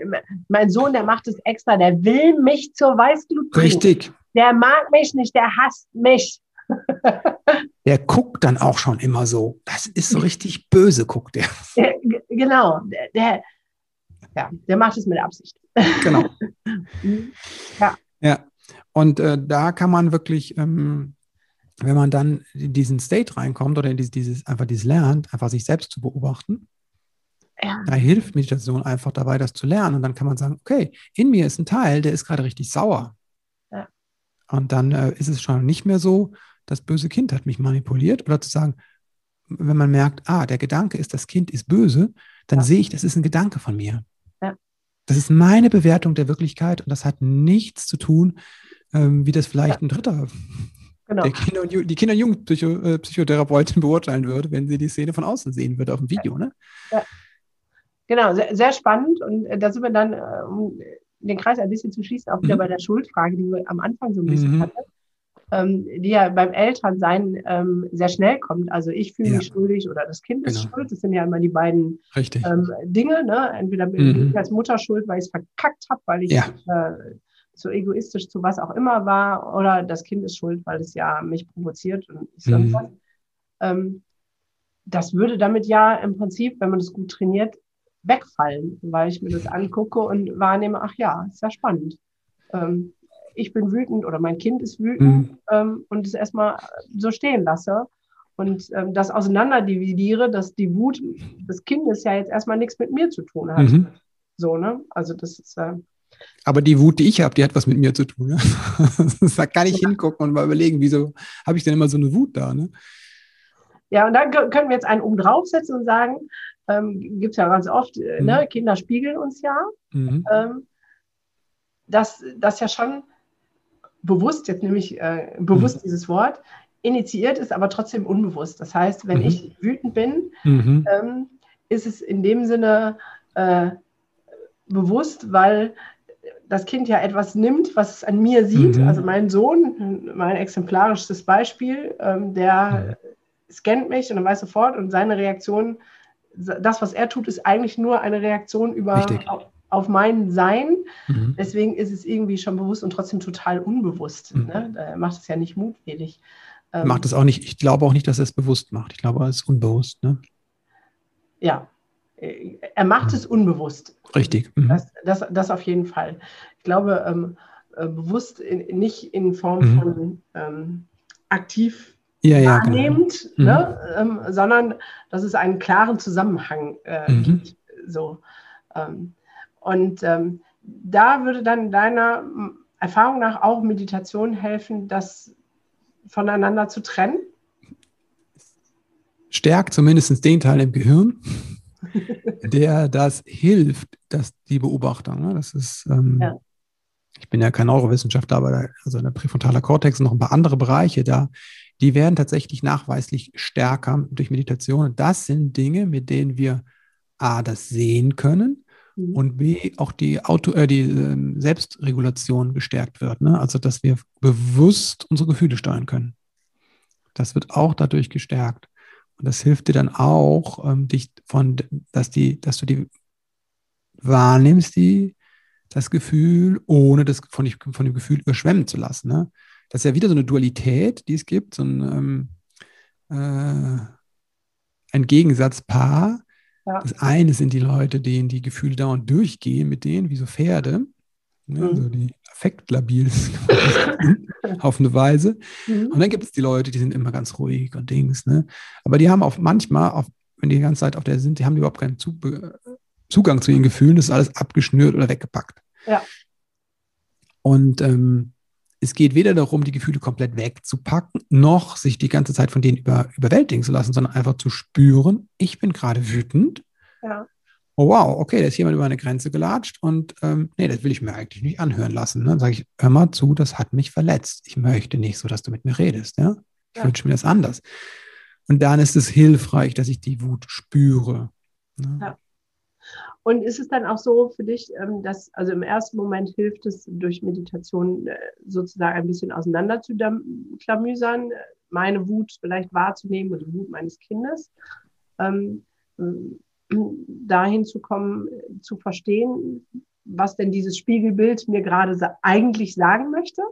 mein Sohn, der macht es extra. Der will mich zur Weißglut bringen. Richtig. Der mag mich nicht, der hasst mich. Der guckt dann auch schon immer so. Das ist so richtig böse, guckt der. Der, genau. Der, der, ja, der macht es mit Absicht. Genau. Mhm. Ja. Und äh, da kann man wirklich, ähm, wenn man dann in diesen State reinkommt oder in dieses, dieses einfach dieses lernt, einfach sich selbst zu beobachten, Ja. Da hilft Meditation einfach dabei, das zu lernen. Und dann kann man sagen, okay, in mir ist ein Teil, der ist gerade richtig sauer. Ja. Und dann äh, ist es schon nicht mehr so, das böse Kind hat mich manipuliert. Oder zu sagen, wenn man merkt, ah, der Gedanke ist, das Kind ist böse, dann Ja. sehe ich, das ist ein Gedanke von mir. Ja. Das ist meine Bewertung der Wirklichkeit und das hat nichts zu tun, ähm, wie das vielleicht ein Dritter, Genau. der Kinder- und die Kinder- und Jugendpsychotherapeutin beurteilen würde, wenn sie die Szene von außen sehen würde auf dem Video. Ne? Genau, sehr, sehr spannend. Und äh, da sind wir dann, äh, um den Kreis ein bisschen zu schließen, auch wieder Mhm. bei der Schuldfrage, die wir am Anfang so ein bisschen Mhm. hatten, ähm, die ja beim Elternsein ähm, sehr schnell kommt. Also ich fühle Ja. mich schuldig oder das Kind ist Genau. schuld. Das sind ja immer die beiden ähm, Dinge. Ne? Entweder bin Mhm. ich als Mutter schuld, weil ich es verkackt habe, weil ich Ja. äh, zu egoistisch zu was auch immer war, oder das Kind ist schuld, weil es ja mich provoziert und ich Mhm. sonst was. Ähm, das würde damit ja im Prinzip, wenn man das gut trainiert, wegfallen, weil ich mir das angucke und wahrnehme, ach ja, ist ja spannend. Ähm, ich bin wütend oder mein Kind ist wütend Mhm. ähm, und es erstmal so stehen lasse und ähm, das auseinanderdividiere, dass die Wut des Kindes ja jetzt erstmal nichts mit mir zu tun hat. Mhm. So, ne? Also das ist äh, Aber die Wut, die ich habe, die hat was mit mir zu tun. Ne? da kann ich hingucken und mal überlegen, wieso habe ich denn immer so eine Wut da? Ne? ja, und dann kö- können wir jetzt einen oben draufsetzen und sagen, ähm, gibt es ja ganz oft, äh, Mhm. ne? Kinder spiegeln uns ja. Mhm. ähm, dass das ja schon bewusst, jetzt nehme ich äh, bewusst Mhm. dieses Wort, initiiert ist, aber trotzdem unbewusst. Das heißt, wenn Mhm. ich wütend bin, Mhm. ähm, ist es in dem Sinne äh, bewusst, weil das Kind ja etwas nimmt, was es an mir sieht. Mhm. Also mein Sohn, mein exemplarisches Beispiel, ähm, der scannt mich und dann weiß sofort und seine Reaktion, das, was er tut, ist eigentlich nur eine Reaktion über auf, auf, mein Sein. Mhm. Deswegen ist es irgendwie schon bewusst und trotzdem total unbewusst. Mhm. Ne? Er macht es ja nicht mutwillig. Ähm, macht es auch nicht, ich glaube auch nicht, dass er es bewusst macht. Ich glaube, er ist unbewusst. Ne? Ja, er macht es unbewusst. Richtig. Mhm. Das, das, das, auf jeden Fall. Ich glaube, ähm, äh, bewusst in, nicht in Form mhm. von ähm, aktiv ja, ja, wahrnehmend, genau. ne, ähm, sondern dass es einen klaren Zusammenhang äh, mhm. gibt. So. Ähm, und ähm, da würde dann deiner Erfahrung nach auch Meditation helfen, das voneinander zu trennen? Stärkt zumindest den Teil im Gehirn, der das hilft, dass die Beobachtung, ne, das ist, ähm, ja. ich bin ja kein Neurowissenschaftler, aber da, also der präfrontale Kortex und noch ein paar andere Bereiche da, die werden tatsächlich nachweislich stärker durch Meditation. Das sind Dinge, mit denen wir A, das sehen können mhm. und B, auch die, Auto, äh, die äh, Selbstregulation gestärkt wird. Ne? Also, dass wir bewusst unsere Gefühle steuern können. Das wird auch dadurch gestärkt. Und das hilft dir dann auch, ähm, dich von, dass die, dass du die wahrnimmst, die, das Gefühl, ohne das von, von dem Gefühl überschwemmen zu lassen. Ne? Das ist ja wieder so eine Dualität, die es gibt, so ein, ähm, äh, ein Gegensatzpaar. Ja. Das eine sind die Leute, denen die Gefühle dauernd durchgehen, mit denen, wie so Pferde, ne? mhm. so die affektlabil auf eine Weise. Mhm. Und dann gibt es die Leute, die sind immer ganz ruhig und Dings. Ne? Aber die haben auch manchmal, auf, wenn die die ganze Zeit auf der sind, die haben überhaupt keinen Zugang zu ihren Gefühlen. Das ist alles abgeschnürt oder weggepackt. Ja. Und ähm, es geht weder darum, die Gefühle komplett wegzupacken, noch sich die ganze Zeit von denen über, überwältigen zu lassen, sondern einfach zu spüren, ich bin gerade wütend. Ja oh wow, okay, da ist jemand über eine Grenze gelatscht und ähm, nee, das will ich mir eigentlich nicht anhören lassen. Ne? Dann sage ich, hör mal zu, das hat mich verletzt. Ich möchte nicht so, dass du mit mir redest. Ja? Ich ja. wünsche mir das anders. Und dann ist es hilfreich, dass ich die Wut spüre. Ne? Ja. Und ist es dann auch so für dich, ähm, dass, also im ersten Moment hilft es durch Meditation äh, sozusagen ein bisschen auseinander zu klamüsern, meine Wut vielleicht wahrzunehmen und die Wut meines Kindes? Ähm, dahin zu kommen, zu verstehen, was denn dieses Spiegelbild mir gerade sa eigentlich sagen möchte?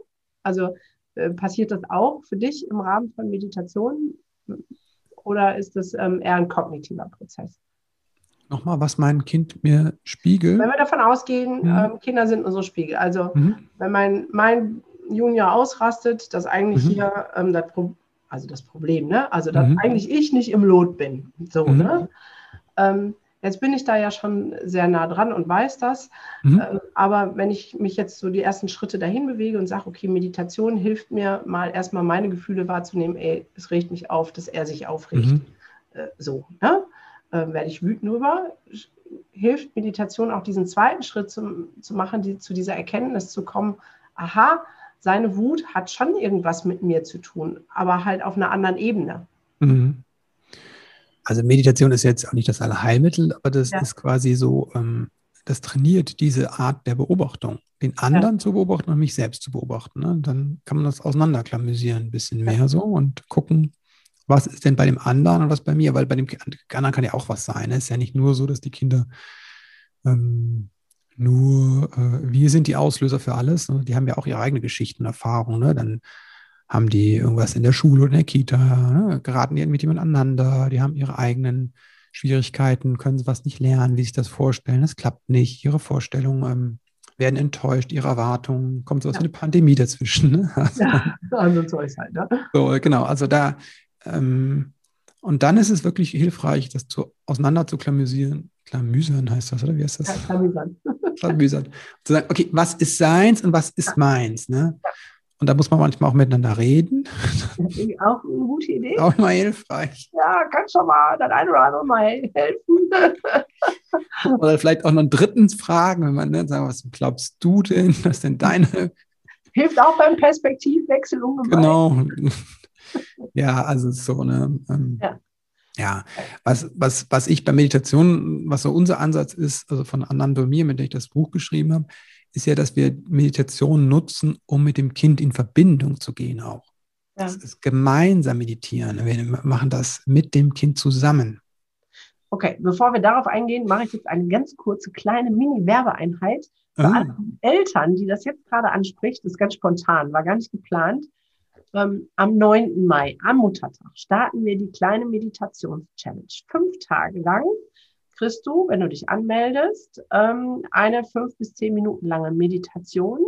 Also äh, passiert das auch für dich im Rahmen von Meditation oder ist das ähm, eher ein kognitiver Prozess? Nochmal, was mein Kind mir spiegelt? Wenn wir davon ausgehen, mhm. ähm, Kinder sind unsere Spiegel. Also mhm. wenn mein, mein Junior ausrastet, dass eigentlich mhm. hier ähm, das, Pro also das Problem, ne? also dass mhm. eigentlich ich nicht im Lot bin. So, mhm. ne? Ähm, jetzt bin ich da ja schon sehr nah dran und weiß das. Mhm. Ähm, aber wenn ich mich jetzt so die ersten Schritte dahin bewege und sage, okay, Meditation hilft mir mal erstmal meine Gefühle wahrzunehmen, ey, es regt mich auf, dass er sich aufregt. Äh, so, ne? Äh, werde ich wütend drüber. Hilft Meditation auch diesen zweiten Schritt zum, zu machen, die, zu dieser Erkenntnis zu kommen, aha, seine Wut hat schon irgendwas mit mir zu tun, aber halt auf einer anderen Ebene. Mhm also Meditation ist jetzt auch nicht das Allheilmittel, aber das ja. ist quasi so, ähm, das trainiert diese Art der Beobachtung, den anderen ja. zu beobachten und mich selbst zu beobachten. Ne? Dann kann man das auseinanderklamüsieren ein bisschen mehr so und gucken, was ist denn bei dem anderen und was bei mir, weil bei dem anderen kann ja auch was sein. Es ist ja nicht nur so, dass die Kinder ähm, nur, äh, wir sind die Auslöser für alles. Ne? Die haben ja auch ihre eigene Geschichten, Erfahrungen. Ne? Dann haben die irgendwas in der Schule oder in der Kita, ne? geraten die mit jemand aneinander, die haben ihre eigenen Schwierigkeiten, können sie was nicht lernen, wie sich das vorstellen, es klappt nicht, ihre Vorstellungen ähm, werden enttäuscht, ihre Erwartungen, kommt sowas ja. wie eine Pandemie dazwischen. Ne? Also, ja, also so ist halt, ne? So, genau, also da, ähm, und dann ist es wirklich hilfreich, das zu, auseinander zu klamüsieren. Klamüsern heißt das, oder wie heißt das? Ja, klamüsern. klamüsern. Zu sagen, okay, was ist seins und was ist ja. meins? Ne? Ja. Und da muss man manchmal auch miteinander reden. Auch eine gute Idee. Auch immer hilfreich. Ja, kann schon mal das eine oder andere mal helfen. oder vielleicht auch noch drittens fragen, wenn man ne, sagt, was glaubst du denn? Was ist denn deine? Hilft auch beim Perspektivwechsel ungemein. Genau. Ja, also so eine. Ähm, ja. Ja, was, was, was ich bei Meditation, was so unser Ansatz ist, also von Anand mir, mit dem ich das Buch geschrieben habe, ist ja, dass wir Meditation nutzen, um mit dem Kind in Verbindung zu gehen auch. Ja. Das ist gemeinsam meditieren. Wir machen das mit dem Kind zusammen. Okay, bevor wir darauf eingehen, mache ich jetzt eine ganz kurze kleine Mini-Werbeeinheit für ah. alle Eltern, die das jetzt gerade anspricht. Das ist ganz spontan, war gar nicht geplant. Ähm, am 9. Mai, am Muttertag, starten wir die kleine Meditations-Challenge. Fünf Tage lang kriegst du, wenn du dich anmeldest, ähm, eine fünf bis zehn Minuten lange Meditation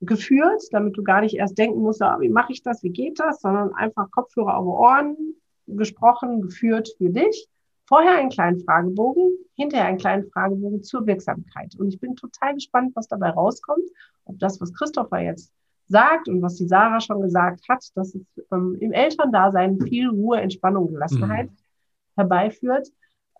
geführt, damit du gar nicht erst denken musst, ah, wie mache ich das, wie geht das, sondern einfach Kopfhörer auf Ohren gesprochen, geführt für dich. Vorher einen kleinen Fragebogen, hinterher einen kleinen Fragebogen zur Wirksamkeit. Und ich bin total gespannt, was dabei rauskommt, ob das, was Christopher jetzt sagt und was die Sarah schon gesagt hat, dass es ähm, im Elterndasein viel Ruhe, Entspannung, Gelassenheit mhm. herbeiführt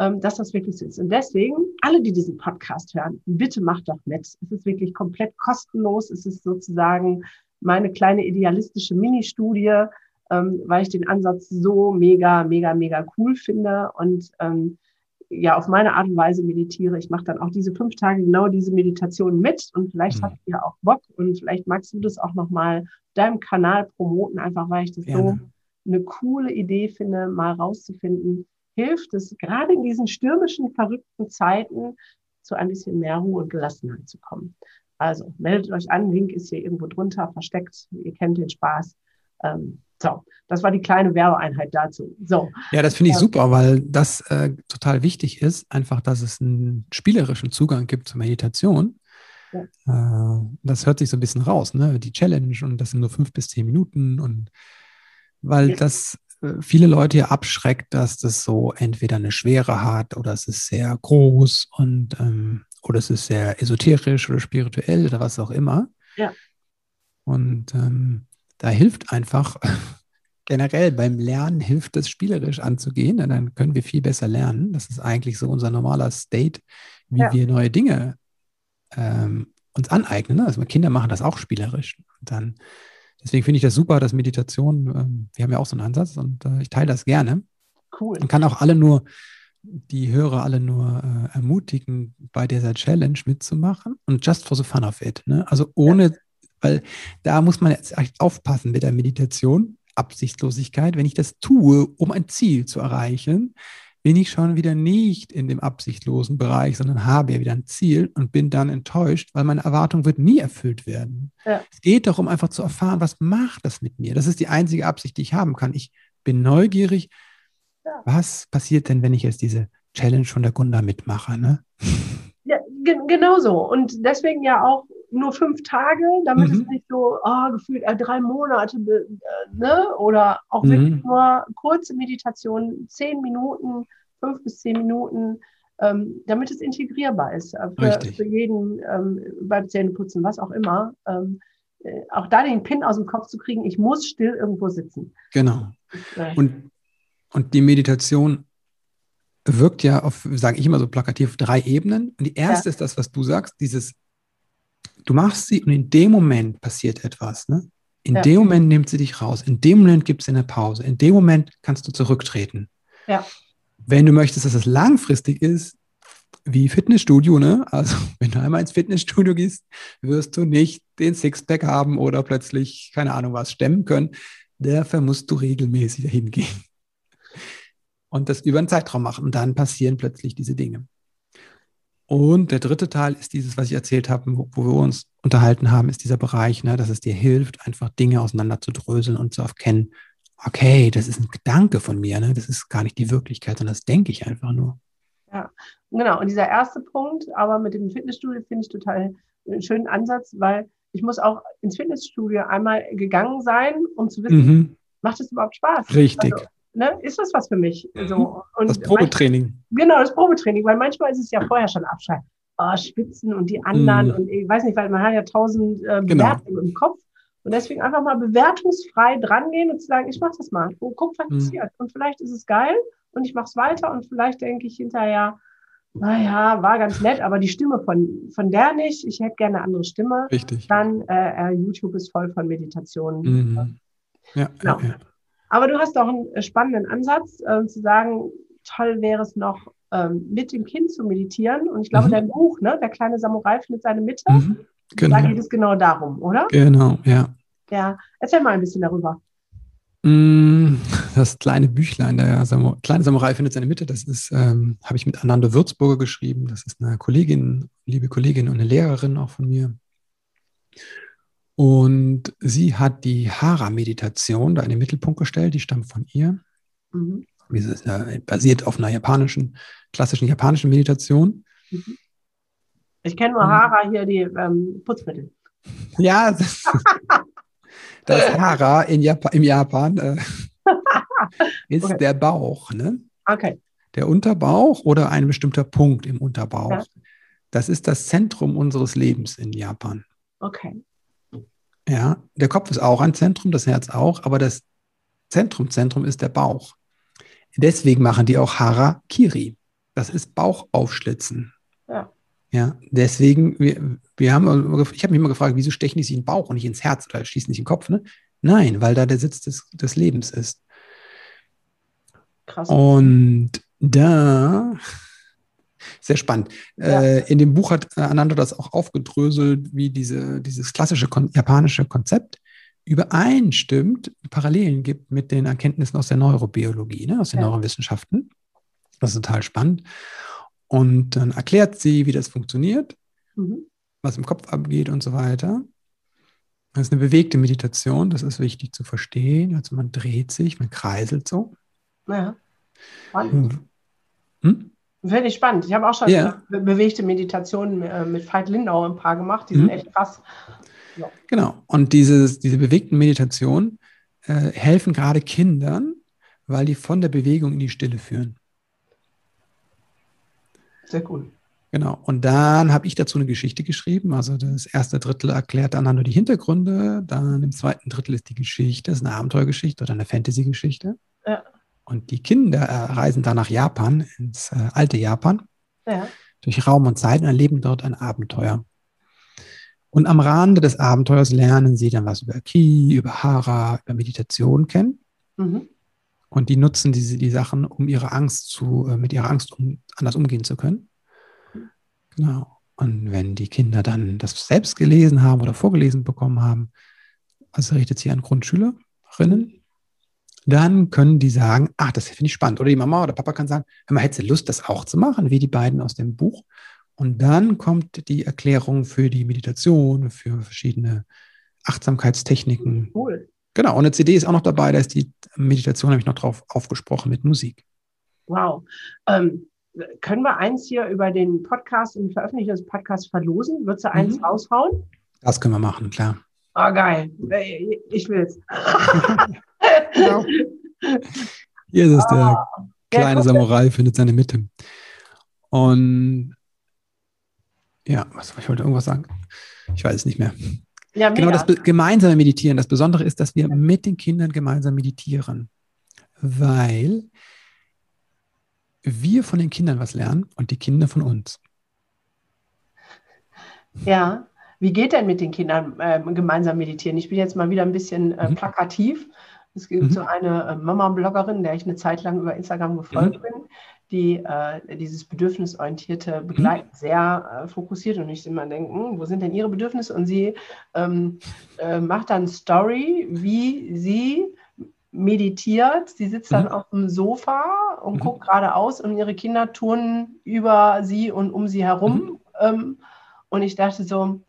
ähm, dass das wirklich so ist. Und deswegen, alle, die diesen Podcast hören, bitte macht doch mit. Es ist wirklich komplett kostenlos. Es ist sozusagen meine kleine idealistische Mini-Studie, ähm, weil ich den Ansatz so mega, mega, mega cool finde und ähm, ja auf meine Art und Weise meditiere. Ich mache dann auch diese fünf Tage genau diese Meditation mit und vielleicht mhm. habt ihr auch Bock und vielleicht magst du das auch nochmal deinem Kanal promoten, einfach weil ich das Gerne. so eine coole Idee finde, mal rauszufinden, hilft es gerade in diesen stürmischen, verrückten Zeiten zu ein bisschen mehr Ruhe und Gelassenheit zu kommen. Also meldet euch an, Link ist hier irgendwo drunter versteckt. Ihr kennt den Spaß. Ähm, so, das war die kleine Werbeeinheit dazu. So. Ja, das finde ich super, weil das äh, total wichtig ist, einfach, dass es einen spielerischen Zugang gibt zur Meditation. Ja. Äh, das hört sich so ein bisschen raus, ne? Die Challenge und das sind nur fünf bis zehn Minuten und weil ja. das viele Leute hier abschreckt, dass das so entweder eine Schwere hat oder es ist sehr groß und ähm, oder es ist sehr esoterisch oder spirituell oder was auch immer. Ja. Und ähm, da hilft einfach generell beim Lernen hilft es spielerisch anzugehen, denn dann können wir viel besser lernen. Das ist eigentlich so unser normaler State, wie ja. wir neue Dinge ähm, uns aneignen. Also Kinder machen das auch spielerisch. Und dann Deswegen finde ich das super, dass Meditation, ähm, wir haben ja auch so einen Ansatz und äh, ich teile das gerne. Cool. Und kann auch alle nur, die Hörer alle nur äh, ermutigen, bei dieser Challenge mitzumachen und just for the fun of it. Ne? Also ohne, ja. Weil da muss man jetzt echt aufpassen mit der Meditation, Absichtslosigkeit. Wenn ich das tue, um ein Ziel zu erreichen, bin ich schon wieder nicht in dem absichtlosen Bereich, sondern habe ja wieder ein Ziel und bin dann enttäuscht, weil meine Erwartung wird nie erfüllt werden. Ja. Es geht darum, einfach zu erfahren, was macht das mit mir? Das ist die einzige Absicht, die ich haben kann. Ich bin neugierig. Ja. Was passiert denn, wenn ich jetzt diese Challenge von der Gunda mitmache? Ne? Ja, genau so. Und deswegen ja auch nur fünf Tage, damit mhm. es nicht so oh, gefühlt äh, drei Monate äh, ne? oder auch mhm. wirklich nur kurze Meditationen, zehn Minuten, fünf bis zehn Minuten, ähm, damit es integrierbar ist äh, für, für jeden ähm, beim Zähneputzen, was auch immer. Ähm, äh, auch da den Pin aus dem Kopf zu kriegen, ich muss still irgendwo sitzen. Genau. Und, und die Meditation wirkt ja auf, sage ich immer so plakativ, drei Ebenen. Und die erste ja. ist das, was du sagst, dieses du machst sie und in dem Moment passiert etwas. Ne? In ja. dem Moment nimmt sie dich raus. In dem Moment gibt es eine Pause. In dem Moment kannst du zurücktreten. Ja. Wenn du möchtest, dass es langfristig ist, wie Fitnessstudio, ne? Also, wenn du einmal ins Fitnessstudio gehst, wirst du nicht den Sixpack haben oder plötzlich, keine Ahnung was, stemmen können. Dafür musst du regelmäßig dahin gehen. Und das über einen Zeitraum machen. Und dann passieren plötzlich diese Dinge. Und der dritte Teil ist dieses, was ich erzählt habe, wo, wo wir uns unterhalten haben, ist dieser Bereich, ne, dass es dir hilft, einfach Dinge auseinander zu dröseln und zu erkennen, okay, das ist ein Gedanke von mir, ne? das ist gar nicht die Wirklichkeit, sondern das denke ich einfach nur. Ja, genau. Und dieser erste Punkt, aber mit dem Fitnessstudio finde ich total einen schönen Ansatz, weil ich muss auch ins Fitnessstudio einmal gegangen sein, um zu wissen, mhm. macht es überhaupt Spaß? Richtig. Also, ne, ist das was für mich? So, und das Probetraining. Manchmal, genau, das Probetraining, weil manchmal ist es ja vorher schon Abschalten. Oh, Spitzen und die anderen mhm. und ich weiß nicht, weil man hat ja tausend äh, genau. Bewertungen genau. im Kopf. Und deswegen einfach mal bewertungsfrei drangehen und zu sagen, ich mache das mal und guck, was mhm. passiert. Und vielleicht ist es geil und ich mache es weiter und vielleicht denke ich hinterher, naja, war ganz nett, aber die Stimme von, von der nicht, ich hätte gerne eine andere Stimme. Richtig. Dann äh, äh YouTube ist voll von Meditationen. Mhm. Ja, genau. ja, ja. Aber du hast auch einen spannenden Ansatz, äh, zu sagen, toll wäre es noch, ähm, mit dem Kind zu meditieren. Und ich glaube, mhm. dein Buch, ne, der kleine Samurai findet seine Mitte, mhm. Genau. Da geht es genau darum, oder? Genau, ja. Ja, erzähl mal ein bisschen darüber. Mm, Das kleine Büchlein, der Samu kleine Samurai findet seine Mitte, das ist, ähm, habe ich mit Ananda Würzburger geschrieben. Das ist eine Kollegin, liebe Kollegin und eine Lehrerin auch von mir. Und sie hat die Hara-Meditation da in den Mittelpunkt gestellt, die stammt von ihr. Mhm. Ist äh, basiert auf einer japanischen, klassischen japanischen Meditation. Ich kenne nur Mhm. Hara hier, die ähm, Putzmittel. Ja, das, das Hara in Japan, im Japan äh, ist Okay. der Bauch, ne? Okay. Der Unterbauch oder ein bestimmter Punkt im Unterbauch. Ja. Das ist das Zentrum unseres Lebens in Japan. Okay. Ja, der Kopf ist auch ein Zentrum, das Herz auch, aber das Zentrum, Zentrum ist der Bauch. Deswegen machen die auch Harakiri. Das ist Bauchaufschlitzen. Ja. Ja, deswegen, wir, wir haben, ich habe mich immer gefragt, wieso stechen die sich in den Bauch und nicht ins Herz oder schießen nicht in den Kopf? Ne? Nein, weil da der Sitz des, des Lebens ist. Krass. Und da, sehr spannend. Ja. Äh, in dem Buch hat äh, Ananda das auch aufgedröselt, wie diese, dieses klassische kon japanische Konzept übereinstimmt, Parallelen gibt mit den Erkenntnissen aus der Neurobiologie, ne, aus den Ja. Neurowissenschaften. Das ist total spannend. Und dann erklärt sie, wie das funktioniert, Mhm. was im Kopf abgeht und so weiter. Das ist eine bewegte Meditation, das ist wichtig zu verstehen. Also man dreht sich, man kreiselt so. Ja. Spannend. Hm? Finde ich spannend. Ich habe auch schon Ja. be bewegte Meditationen äh, mit Veit Lindau ein paar gemacht. Die sind Mhm. echt krass. Genau. Und dieses, diese bewegten Meditationen äh, helfen gerade Kindern, weil die von der Bewegung in die Stille führen. Sehr cool. Genau. Und dann habe ich dazu eine Geschichte geschrieben. Also das erste Drittel erklärt dann nur die Hintergründe. Dann im zweiten Drittel ist die Geschichte, das ist eine Abenteuergeschichte oder eine Fantasy-Geschichte. Und die Kinder äh, reisen dann nach Japan, ins äh, alte Japan, Ja. durch Raum und Zeit und erleben dort ein Abenteuer. Und am Rande des Abenteuers lernen sie dann was über Ki, über Hara, über Meditation kennen. Mhm. Und die nutzen diese die Sachen, um ihre Angst zu, äh, mit ihrer Angst um, anders umgehen zu können. Genau. Und wenn die Kinder dann das selbst gelesen haben oder vorgelesen bekommen haben, also richtet sich an Grundschülerinnen, dann können die sagen, ach, das finde ich spannend. Oder die Mama oder Papa kann sagen, hör mal, hättest du Lust, das auch zu machen, wie die beiden aus dem Buch? Und dann kommt die Erklärung für die Meditation, für verschiedene Achtsamkeitstechniken. Cool. Genau, und eine CD ist auch noch dabei, da ist die Meditation nämlich noch drauf aufgesprochen mit Musik. Wow. Ähm, können wir eins hier über den Podcast und veröffentlichen das Podcast verlosen? Würdest du eins Mhm. raushauen? Das können wir machen, klar. Ah, geil. Ich will's. Genau. Hier ist es, der Ja, kleine guck. Samurai findet seine Mitte. Und ja, was ich wollte irgendwas sagen. Ich weiß es nicht mehr. Ja, Genau, das gemeinsame Meditieren. Das Besondere ist, dass wir mit den Kindern gemeinsam meditieren, weil wir von den Kindern was lernen und die Kinder von uns. Ja, wie geht denn mit den Kindern ähm, gemeinsam meditieren? Ich bin jetzt mal wieder ein bisschen äh, Mhm. plakativ. Es gibt Mhm. so eine äh, Mama-Bloggerin, der ich eine Zeit lang über Instagram gefolgt Mhm. bin, die äh, dieses bedürfnisorientierte Begleiten sehr äh, fokussiert und ich immer denke, hm, wo sind denn ihre Bedürfnisse? Und sie ähm, äh, macht dann Story, wie sie meditiert. Sie sitzt dann Mhm. auf dem Sofa und Mhm. guckt geradeaus und ihre Kinder turnen über sie und um sie herum. Ähm, und ich dachte so,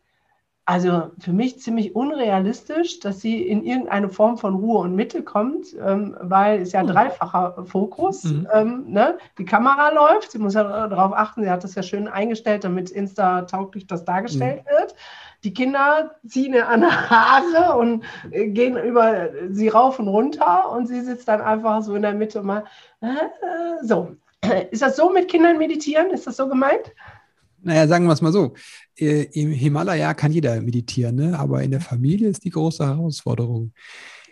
also für mich ziemlich unrealistisch, dass sie in irgendeine Form von Ruhe und Mitte kommt, ähm, weil es ja Mhm. dreifacher Fokus. Mhm. Ähm, ne? Die Kamera läuft, sie muss ja darauf achten, sie hat das ja schön eingestellt, damit Insta-tauglich das dargestellt wird. Die Kinder ziehen ihr an der Haare und äh, gehen über sie rauf und runter und sie sitzt dann einfach so in der Mitte und mal äh, so. Ist das so mit Kindern meditieren? Ist das so gemeint? Naja, sagen wir es mal so. Äh, Im Himalaya kann jeder meditieren, ne? aber in der Familie ist die große Herausforderung.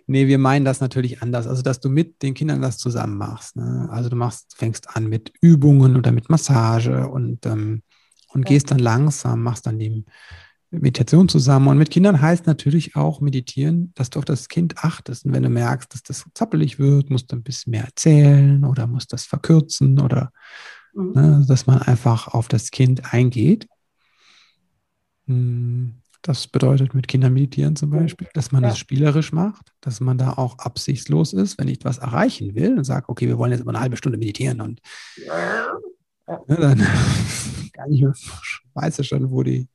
Nee, wir meinen das natürlich anders. Also, dass du mit den Kindern das zusammen machst. Ne? Also, du machst, fängst an mit Übungen oder mit Massage und, ähm, und Ja. gehst dann langsam, machst dann die Meditation zusammen. Und mit Kindern heißt natürlich auch meditieren, dass du auf das Kind achtest. Und wenn du merkst, dass das zappelig wird, musst du ein bisschen mehr erzählen oder musst das verkürzen oder Mhm. ne, dass man einfach auf das Kind eingeht. Hm, Das bedeutet mit Kindern meditieren zum Beispiel, dass man Ja. das spielerisch macht, dass man da auch absichtslos ist, wenn ich etwas erreichen will und sage, okay, wir wollen jetzt aber eine halbe Stunde meditieren und ne, dann gar nicht mehr weiß er schon, wo die,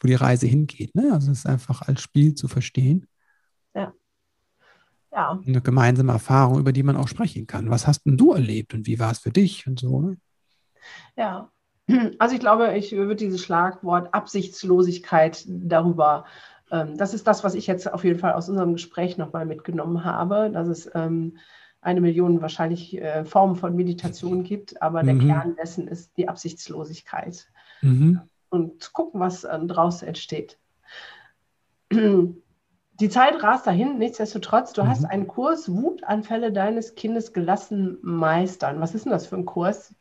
wo die Reise hingeht. Ne? Also es ist einfach als Spiel zu verstehen. Ja, Eine gemeinsame Erfahrung, über die man auch sprechen kann. Was hast denn du erlebt und wie war es für dich und so? Ne? Ja. Also ich glaube, ich würde dieses Schlagwort Absichtslosigkeit darüber, ähm, das ist das, was ich jetzt auf jeden Fall aus unserem Gespräch nochmal mitgenommen habe, dass es ähm, eine Million wahrscheinlich äh, Formen von Meditation gibt, aber der Mhm. Kern dessen ist die Absichtslosigkeit. Mhm. und zu gucken, was äh, daraus entsteht. Die Zeit rast dahin, nichtsdestotrotz, du Mhm. hast einen Kurs Wutanfälle deines Kindes gelassen meistern. Was ist denn das für ein Kurs?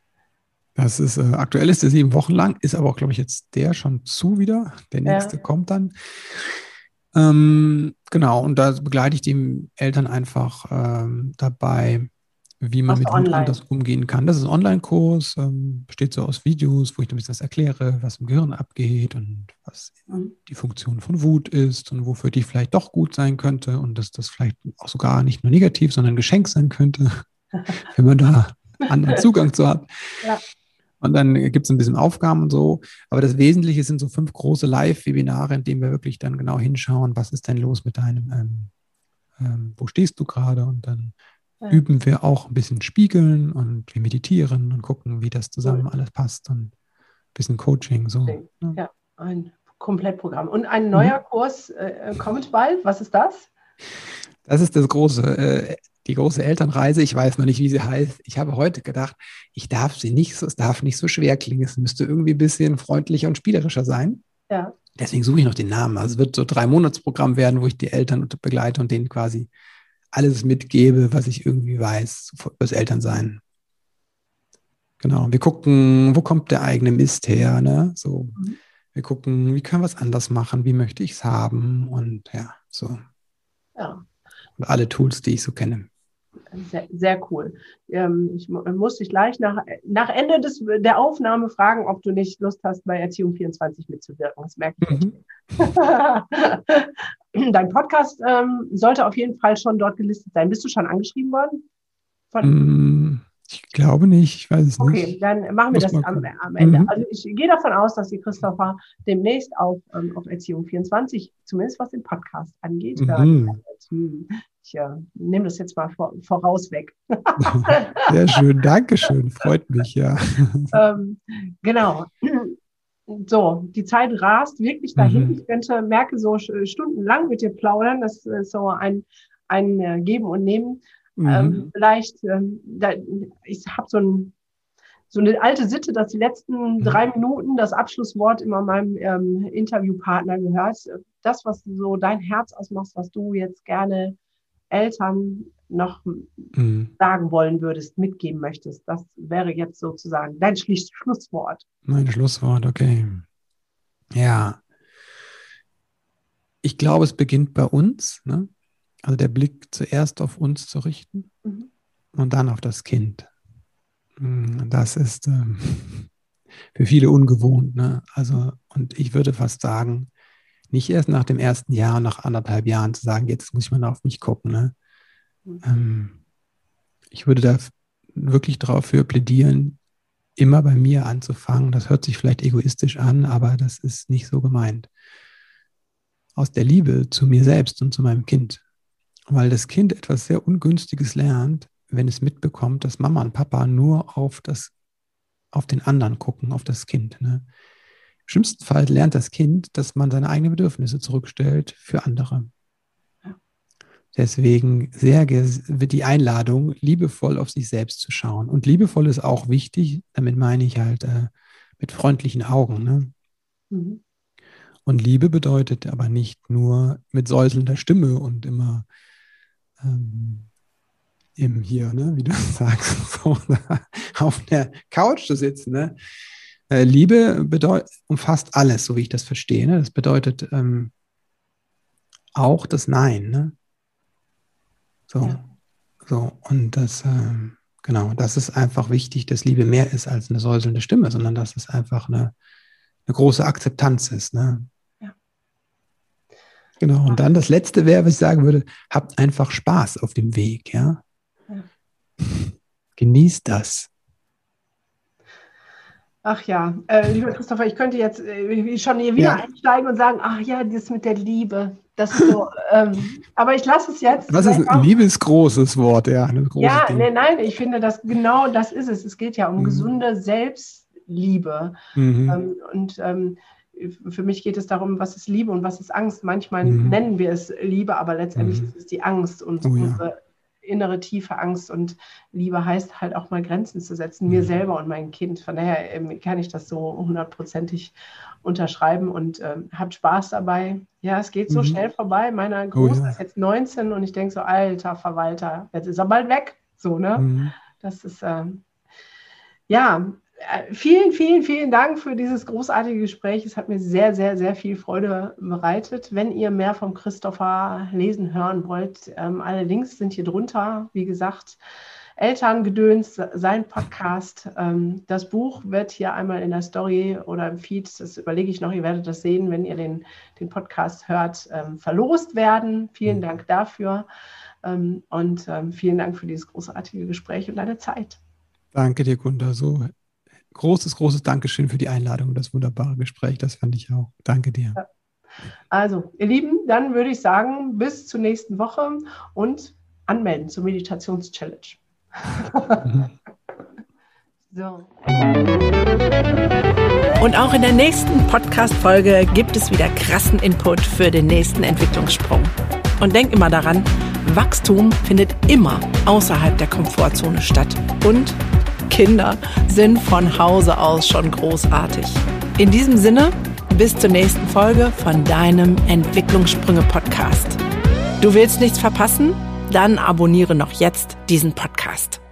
Das ist äh, aktuell ist der sieben Wochen lang, ist aber auch, glaube ich, jetzt der schon zu wieder. Der Ja. nächste kommt dann. Ähm, genau, und da begleite ich die Eltern einfach ähm, dabei, wie man Machst mit online? anders umgehen kann. Das ist ein Online-Kurs, ähm, besteht so aus Videos, wo ich ein bisschen was erkläre, was im Gehirn abgeht und was Mhm. die Funktion von Wut ist und wofür die vielleicht doch gut sein könnte und dass das vielleicht auch sogar nicht nur negativ, sondern ein Geschenk sein könnte, wenn man da anderen Zugang zu hat. Ja. Und dann gibt es ein bisschen Aufgaben und so. Aber das Wesentliche sind so fünf große Live-Webinare, in denen wir wirklich dann genau hinschauen, was ist denn los mit deinem, ähm, ähm, wo stehst du gerade? Und dann Ja. üben wir auch ein bisschen Spiegeln und wir meditieren und gucken, wie das zusammen alles passt und ein bisschen Coaching. So. Okay. ne? Ja. Ein Komplettprogramm. Und ein neuer Mhm. Kurs äh, kommt bald. Was ist das? Das ist das große, äh, die große Elternreise. Ich weiß noch nicht, wie sie heißt. Ich habe heute gedacht, ich darf sie nicht so, es darf nicht so schwer klingen. Es müsste irgendwie ein bisschen freundlicher und spielerischer sein. Ja. Deswegen suche ich noch den Namen. Also es wird so ein drei Monatsprogramm werden, wo ich die Eltern begleite und denen quasi alles mitgebe, was ich irgendwie weiß über das Elternsein. Genau. Wir gucken, wo kommt der eigene Mist her, ne? So. Mhm. Wir gucken, wie können wir es anders machen, wie möchte ich es haben und ja, so. Ja. Und alle Tools, die ich so kenne. Sehr, sehr cool. Ähm, ich mu- muss dich gleich nach, nach Ende des, der Aufnahme fragen, ob du nicht Lust hast, bei Erziehung 24 mitzuwirken. Das merke ich. Mhm. Dein Podcast ähm, sollte auf jeden Fall schon dort gelistet sein. Bist du schon angeschrieben worden? Von, Mm, glaube nicht, ich weiß es okay, nicht. dann machen wir Muss das am, am Ende. Mhm. Also ich gehe davon aus, dass die Christopher demnächst auch ähm, auf Erziehung 24, zumindest was den Podcast angeht, hören Mhm. Hm. Ich äh, nehme das jetzt mal vor, voraus weg. Sehr schön, Dankeschön, freut mich, ja. ähm, genau. So, die Zeit rast wirklich dahin. Mhm. Ich könnte, merke so stundenlang mit dir plaudern. Das ist so ein, ein äh, Geben und Nehmen. Ähm, Mhm. vielleicht, ähm, da, ich habe so, ein, so eine alte Sitte, dass die letzten Mhm. drei Minuten das Abschlusswort immer meinem ähm, Interviewpartner gehört. Das, was so dein Herz ausmacht, was du jetzt gerne Eltern noch Mhm. sagen wollen würdest, mitgeben möchtest, das wäre jetzt sozusagen dein Schlusswort. Mein Schlusswort, okay. Ja. Ich glaube, es beginnt bei uns, ne? Also der Blick zuerst auf uns zu richten Mhm. und dann auf das Kind. Mm, Das ist ähm, für viele ungewohnt. Ne? Also, und ich würde fast sagen, nicht erst nach dem ersten Jahr, nach anderthalb Jahren zu sagen, jetzt muss ich mal auf mich gucken. Ne? Mhm. Ähm, ich würde da wirklich dafür plädieren, immer bei mir anzufangen. Das hört sich vielleicht egoistisch an, aber das ist nicht so gemeint. Aus der Liebe zu mir selbst und zu meinem Kind. Weil das Kind etwas sehr Ungünstiges lernt, wenn es mitbekommt, dass Mama und Papa nur auf, das, auf den anderen gucken, auf das Kind. Ne? Im schlimmsten Fall lernt das Kind, dass man seine eigenen Bedürfnisse zurückstellt für andere. Deswegen sehr wird die Einladung, liebevoll auf sich selbst zu schauen. Und liebevoll ist auch wichtig, damit meine ich halt äh, mit freundlichen Augen. Ne? Mhm. Und Liebe bedeutet aber nicht nur mit säuselnder Stimme und immer ähm, im hier, ne, wie du sagst, so, auf der Couch zu sitzen. Ne? Äh, Liebe bedeut, umfasst alles, so wie ich das verstehe. Ne? Das bedeutet ähm, auch das Nein. Ne? So, Ja. so, und das, ähm, genau, das ist einfach wichtig, dass Liebe mehr ist als eine säuselnde Stimme, sondern dass es einfach eine, eine große Akzeptanz ist. Ne? Genau. Und dann das letzte wäre, was ich sagen würde, habt einfach Spaß auf dem Weg, ja. Genießt das. Ach ja, äh, lieber Christopher, ich könnte jetzt äh, schon hier wieder ja. einsteigen und sagen, ach ja, das mit der Liebe. Das ist so, ähm, aber ich lasse es jetzt. Was ist ein liebesgroßes Wort, ja. ja, nee, nein, ich finde, dass genau das ist es. Es geht ja um mhm. gesunde Selbstliebe. Mhm. Ähm, und ähm, für mich geht es darum, was ist Liebe und was ist Angst. Manchmal mhm. nennen wir es Liebe, aber letztendlich mhm. ist es die Angst und oh, ja. unsere innere tiefe Angst und Liebe heißt halt auch mal Grenzen zu setzen, mir mhm. selber und mein Kind. Von daher ähm, kann ich das so hundertprozentig unterschreiben und ähm, habt Spaß dabei. Ja, es geht so mhm. schnell vorbei. Meiner Große oh, ja. ist jetzt 19 und ich denke so, alter Verwalter, jetzt ist er bald weg. So, ne? Mhm. Das ist, ähm, ja, vielen, vielen, vielen Dank für dieses großartige Gespräch. Es hat mir sehr, sehr, sehr viel Freude bereitet. Wenn ihr mehr vom Christopher lesen, hören wollt, ähm, alle Links sind hier drunter. Wie gesagt, Elterngedöns, sein Podcast. Ähm, das Buch wird hier einmal in der Story oder im Feed, das überlege ich noch, ihr werdet das sehen, wenn ihr den, den Podcast hört, ähm, verlost werden. Vielen Dank dafür ähm, und ähm, vielen Dank für dieses großartige Gespräch und deine Zeit. Danke dir, Gunda. So großes, großes Dankeschön für die Einladung und das wunderbare Gespräch. Das fand ich auch. Danke dir. Also, ihr Lieben, dann würde ich sagen, bis zur nächsten Woche und anmelden zur Meditations-Challenge. So. Und auch in der nächsten Podcast-Folge gibt es wieder krassen Input für den nächsten Entwicklungssprung. Und denk immer daran, Wachstum findet immer außerhalb der Komfortzone statt. Und Kinder sind von Hause aus schon großartig. In diesem Sinne, bis zur nächsten Folge von deinem Entwicklungssprünge-Podcast. Du willst nichts verpassen? Dann abonniere noch jetzt diesen Podcast.